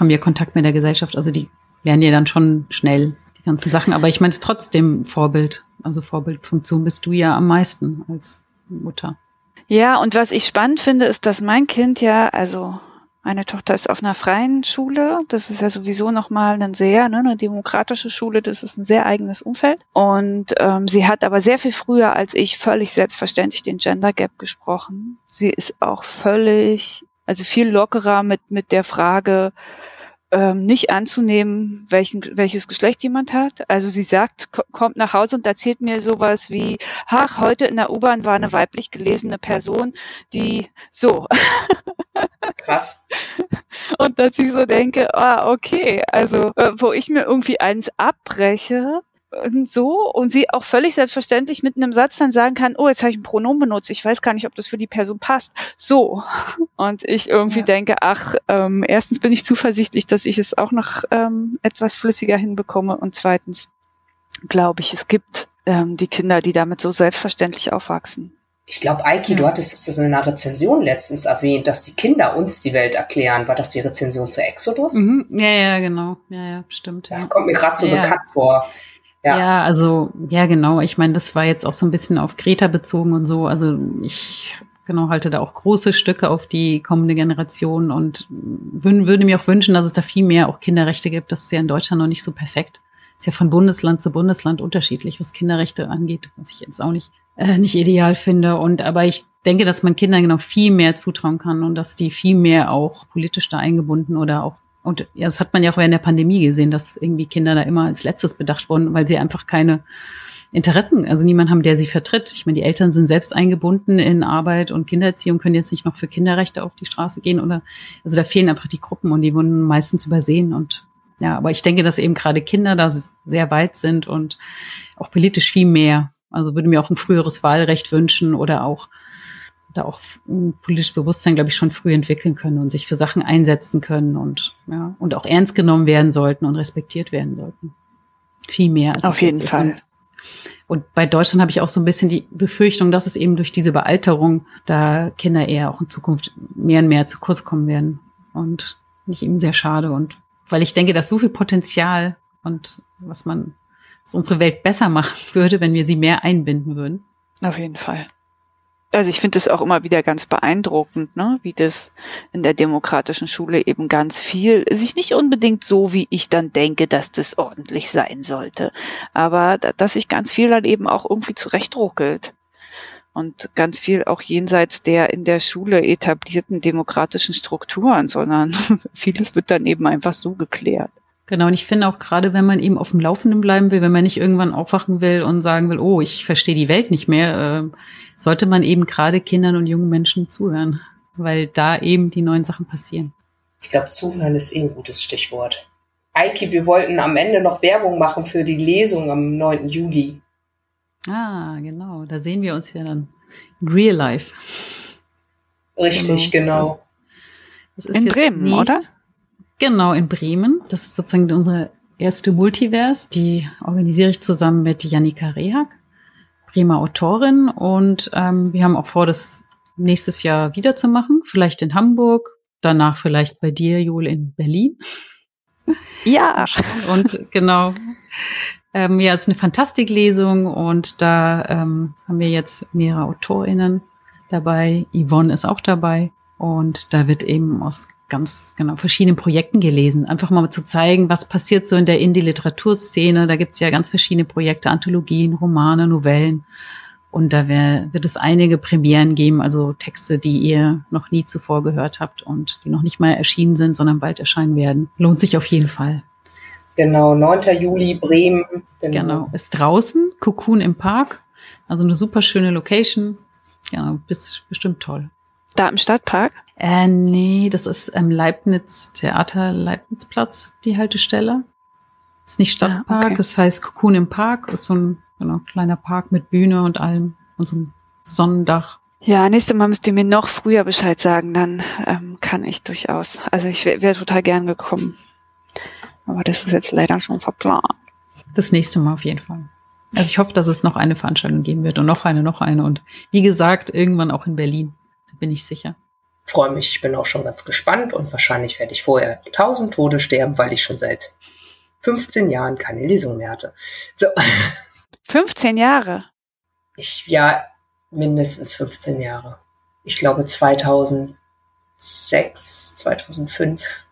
haben ja Kontakt mit der Gesellschaft, also die lernen ja dann schon schnell die ganzen Sachen. Aber ich meine, es ist trotzdem Vorbild. Also Vorbildfunktion bist du ja am meisten als Mutter. Ja, und was ich spannend finde, ist, dass mein Kind ja, also meine Tochter ist auf einer freien Schule. Das ist ja sowieso nochmal eine sehr, ne, eine demokratische Schule. Das ist ein sehr eigenes Umfeld. Und ähm, sie hat aber sehr viel früher als ich völlig selbstverständlich den Gender Gap gesprochen. Sie ist auch völlig, also viel lockerer mit, mit der Frage, ähm, nicht anzunehmen, welchen, welches Geschlecht jemand hat. Also sie sagt, kommt nach Hause und erzählt mir sowas wie, ach, heute in der U-Bahn war eine weiblich gelesene Person, die so. [LAUGHS] Krass. [LAUGHS] Und dass ich so denke, ah, okay, also äh, wo ich mir irgendwie eins abbreche, und so und sie auch völlig selbstverständlich mit einem Satz dann sagen kann, oh, jetzt habe ich ein Pronomen benutzt, ich weiß gar nicht, ob das für die Person passt. So. [LAUGHS] Und ich irgendwie ja. denke, ach, ähm, erstens bin ich zuversichtlich, dass ich es auch noch ähm, etwas flüssiger hinbekomme und zweitens glaube ich, es gibt ähm, die Kinder, die damit so selbstverständlich aufwachsen. Ich glaube, Eiki, ja. du hattest es in einer Rezension letztens erwähnt, dass die Kinder uns die Welt erklären. War das die Rezension zu Exodus? Mhm. Ja, ja, genau. Ja, ja, stimmt. Das ja. kommt mir gerade so ja. bekannt vor. Ja. ja, also, ja, genau. Ich meine, das war jetzt auch so ein bisschen auf Greta bezogen und so. Also ich genau halte da auch große Stücke auf die kommende Generation und würde mir auch wünschen, dass es da viel mehr auch Kinderrechte gibt. Das ist ja in Deutschland noch nicht so perfekt. Ist ja von Bundesland zu Bundesland unterschiedlich, was Kinderrechte angeht, was ich jetzt auch nicht äh, nicht ideal finde. Und aber ich denke, dass man Kindern noch viel mehr zutrauen kann und dass die viel mehr auch politisch da eingebunden oder auch und ja, das hat man ja auch während der Pandemie gesehen, dass irgendwie Kinder da immer als letztes bedacht wurden, weil sie einfach keine Interessen, also niemand haben, der sie vertritt. Ich meine, die Eltern sind selbst eingebunden in Arbeit und Kindererziehung, können jetzt nicht noch für Kinderrechte auf die Straße gehen oder, also da fehlen einfach die Gruppen und die wurden meistens übersehen und ja, aber ich denke, dass eben gerade Kinder da sehr weit sind und auch politisch viel mehr also würde mir auch ein früheres Wahlrecht wünschen oder auch da auch ein politisches Bewusstsein, glaube ich, schon früh entwickeln können und sich für Sachen einsetzen können und ja, und auch ernst genommen werden sollten und respektiert werden sollten. Viel mehr. Als Auf jeden Fall. Und bei Deutschland habe ich auch so ein bisschen die Befürchtung, dass es eben durch diese Bealterung da Kinder eher auch in Zukunft mehr und mehr zu kurz kommen werden. Und nicht eben sehr schade. Und weil ich denke, dass so viel Potenzial und was man was unsere Welt besser machen [LAUGHS] würde, wenn wir sie mehr einbinden würden. Auf jeden Fall. Also ich finde es auch immer wieder ganz beeindruckend, ne, wie das in der demokratischen Schule eben ganz viel, sich nicht unbedingt so, wie ich dann denke, dass das ordentlich sein sollte, aber dass sich ganz viel dann eben auch irgendwie zurechtruckelt und ganz viel auch jenseits der in der Schule etablierten demokratischen Strukturen, sondern [LAUGHS] vieles wird dann eben einfach so geklärt. Genau, und ich finde auch gerade, wenn man eben auf dem Laufenden bleiben will, wenn man nicht irgendwann aufwachen will und sagen will, oh, ich verstehe die Welt nicht mehr, äh, sollte man eben gerade Kindern und jungen Menschen zuhören, weil da eben die neuen Sachen passieren. Ich glaube, zuhören ist eh ein gutes Stichwort. Eiki, wir wollten am Ende noch Werbung machen für die Lesung am 9. Juli. Ah, genau. Da sehen wir uns ja dann in real life. Richtig, genau. Das, das in Bremen, oder? Genau, in Bremen. Das ist sozusagen unsere erste Multiverse. Die organisiere ich zusammen mit Janika Rehak, Bremer Autorin. Und ähm, wir haben auch vor, das nächstes Jahr wiederzumachen. Vielleicht in Hamburg, danach vielleicht bei dir, Jule, in Berlin. Ja. Und genau. Ähm, ja, es ist eine Fantastiklesung und da ähm, haben wir jetzt mehrere AutorInnen dabei. Yvonne ist auch dabei. Und da wird eben aus ganz genau verschiedenen Projekten gelesen. Einfach mal zu zeigen, was passiert so in der Indie-Literaturszene. Da gibt's ja ganz verschiedene Projekte, Anthologien, Romane, Novellen. Und da wär, wird es einige Premieren geben, also Texte, die ihr noch nie zuvor gehört habt und die noch nicht mal erschienen sind, sondern bald erscheinen werden. Lohnt sich auf jeden Fall. Genau, 9. Juli, Bremen. Genau, genau. ist draußen, Cocoon im Park. Also eine super schöne Location. Ja, bist bestimmt toll. Da im Stadtpark? Äh, nee, das ist im Leibniz Theater Leibnizplatz, die Haltestelle. Ist nicht ah, Stadtpark, ah, okay. das heißt Cocoon im Park, ist so ein genau, kleiner Park mit Bühne und allem und so einem Sonnendach. Ja, nächstes Mal müsst ihr mir noch früher Bescheid sagen, dann ähm, kann ich durchaus. Also ich wäre wär total gern gekommen. Aber das ist jetzt leider schon verplant. Das nächste Mal auf jeden Fall. Also ich hoffe, dass es noch eine Veranstaltung geben wird und noch eine, noch eine und wie gesagt, irgendwann auch in Berlin. Da bin ich sicher freue mich, ich bin auch schon ganz gespannt und wahrscheinlich werde ich vorher tausend Tode sterben, weil ich schon seit 15 Jahren keine Lesung mehr hatte. So. [LAUGHS] 15 Jahre? Ich, ja, mindestens 15 Jahre. Ich glaube 2006, 2005,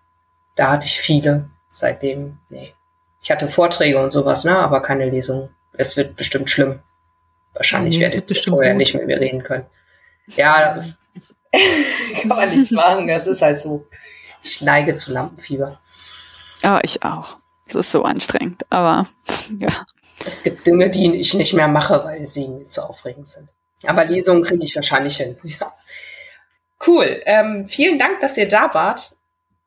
da hatte ich viele. Seitdem, nee. Ich hatte Vorträge und sowas, ne, aber keine Lesung. Es wird bestimmt schlimm. Wahrscheinlich nee, werde ich vorher gut. nicht mit mir reden können. Ja, [LAUGHS] Kann man nichts machen, das ist halt so. Ich neige zu Lampenfieber. Ja, ich auch. Das ist so anstrengend, aber ja. Es gibt Dinge, die ich nicht mehr mache, weil sie mir zu aufregend sind. Aber Lesungen kriege ich wahrscheinlich hin. [LAUGHS] Ja. Cool. Ähm, vielen Dank, dass ihr da wart.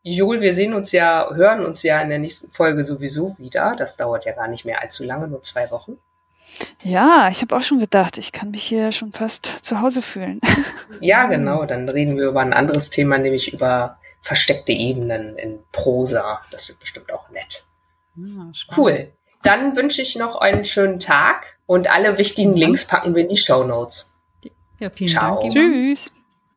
Joel, wir sehen uns ja, hören uns ja in der nächsten Folge sowieso wieder. Das dauert ja gar nicht mehr allzu lange, nur zwei Wochen. Ja, ich habe auch schon gedacht, ich kann mich hier schon fast zu Hause fühlen. [LAUGHS] Ja, genau. Dann reden wir über ein anderes Thema, nämlich über versteckte Ebenen in Prosa. Das wird bestimmt auch nett. Ja, cool. Dann wünsche ich noch einen schönen Tag und alle wichtigen Links packen wir in die Show Notes. Ja, vielen Ciao. Dank. Tschüss.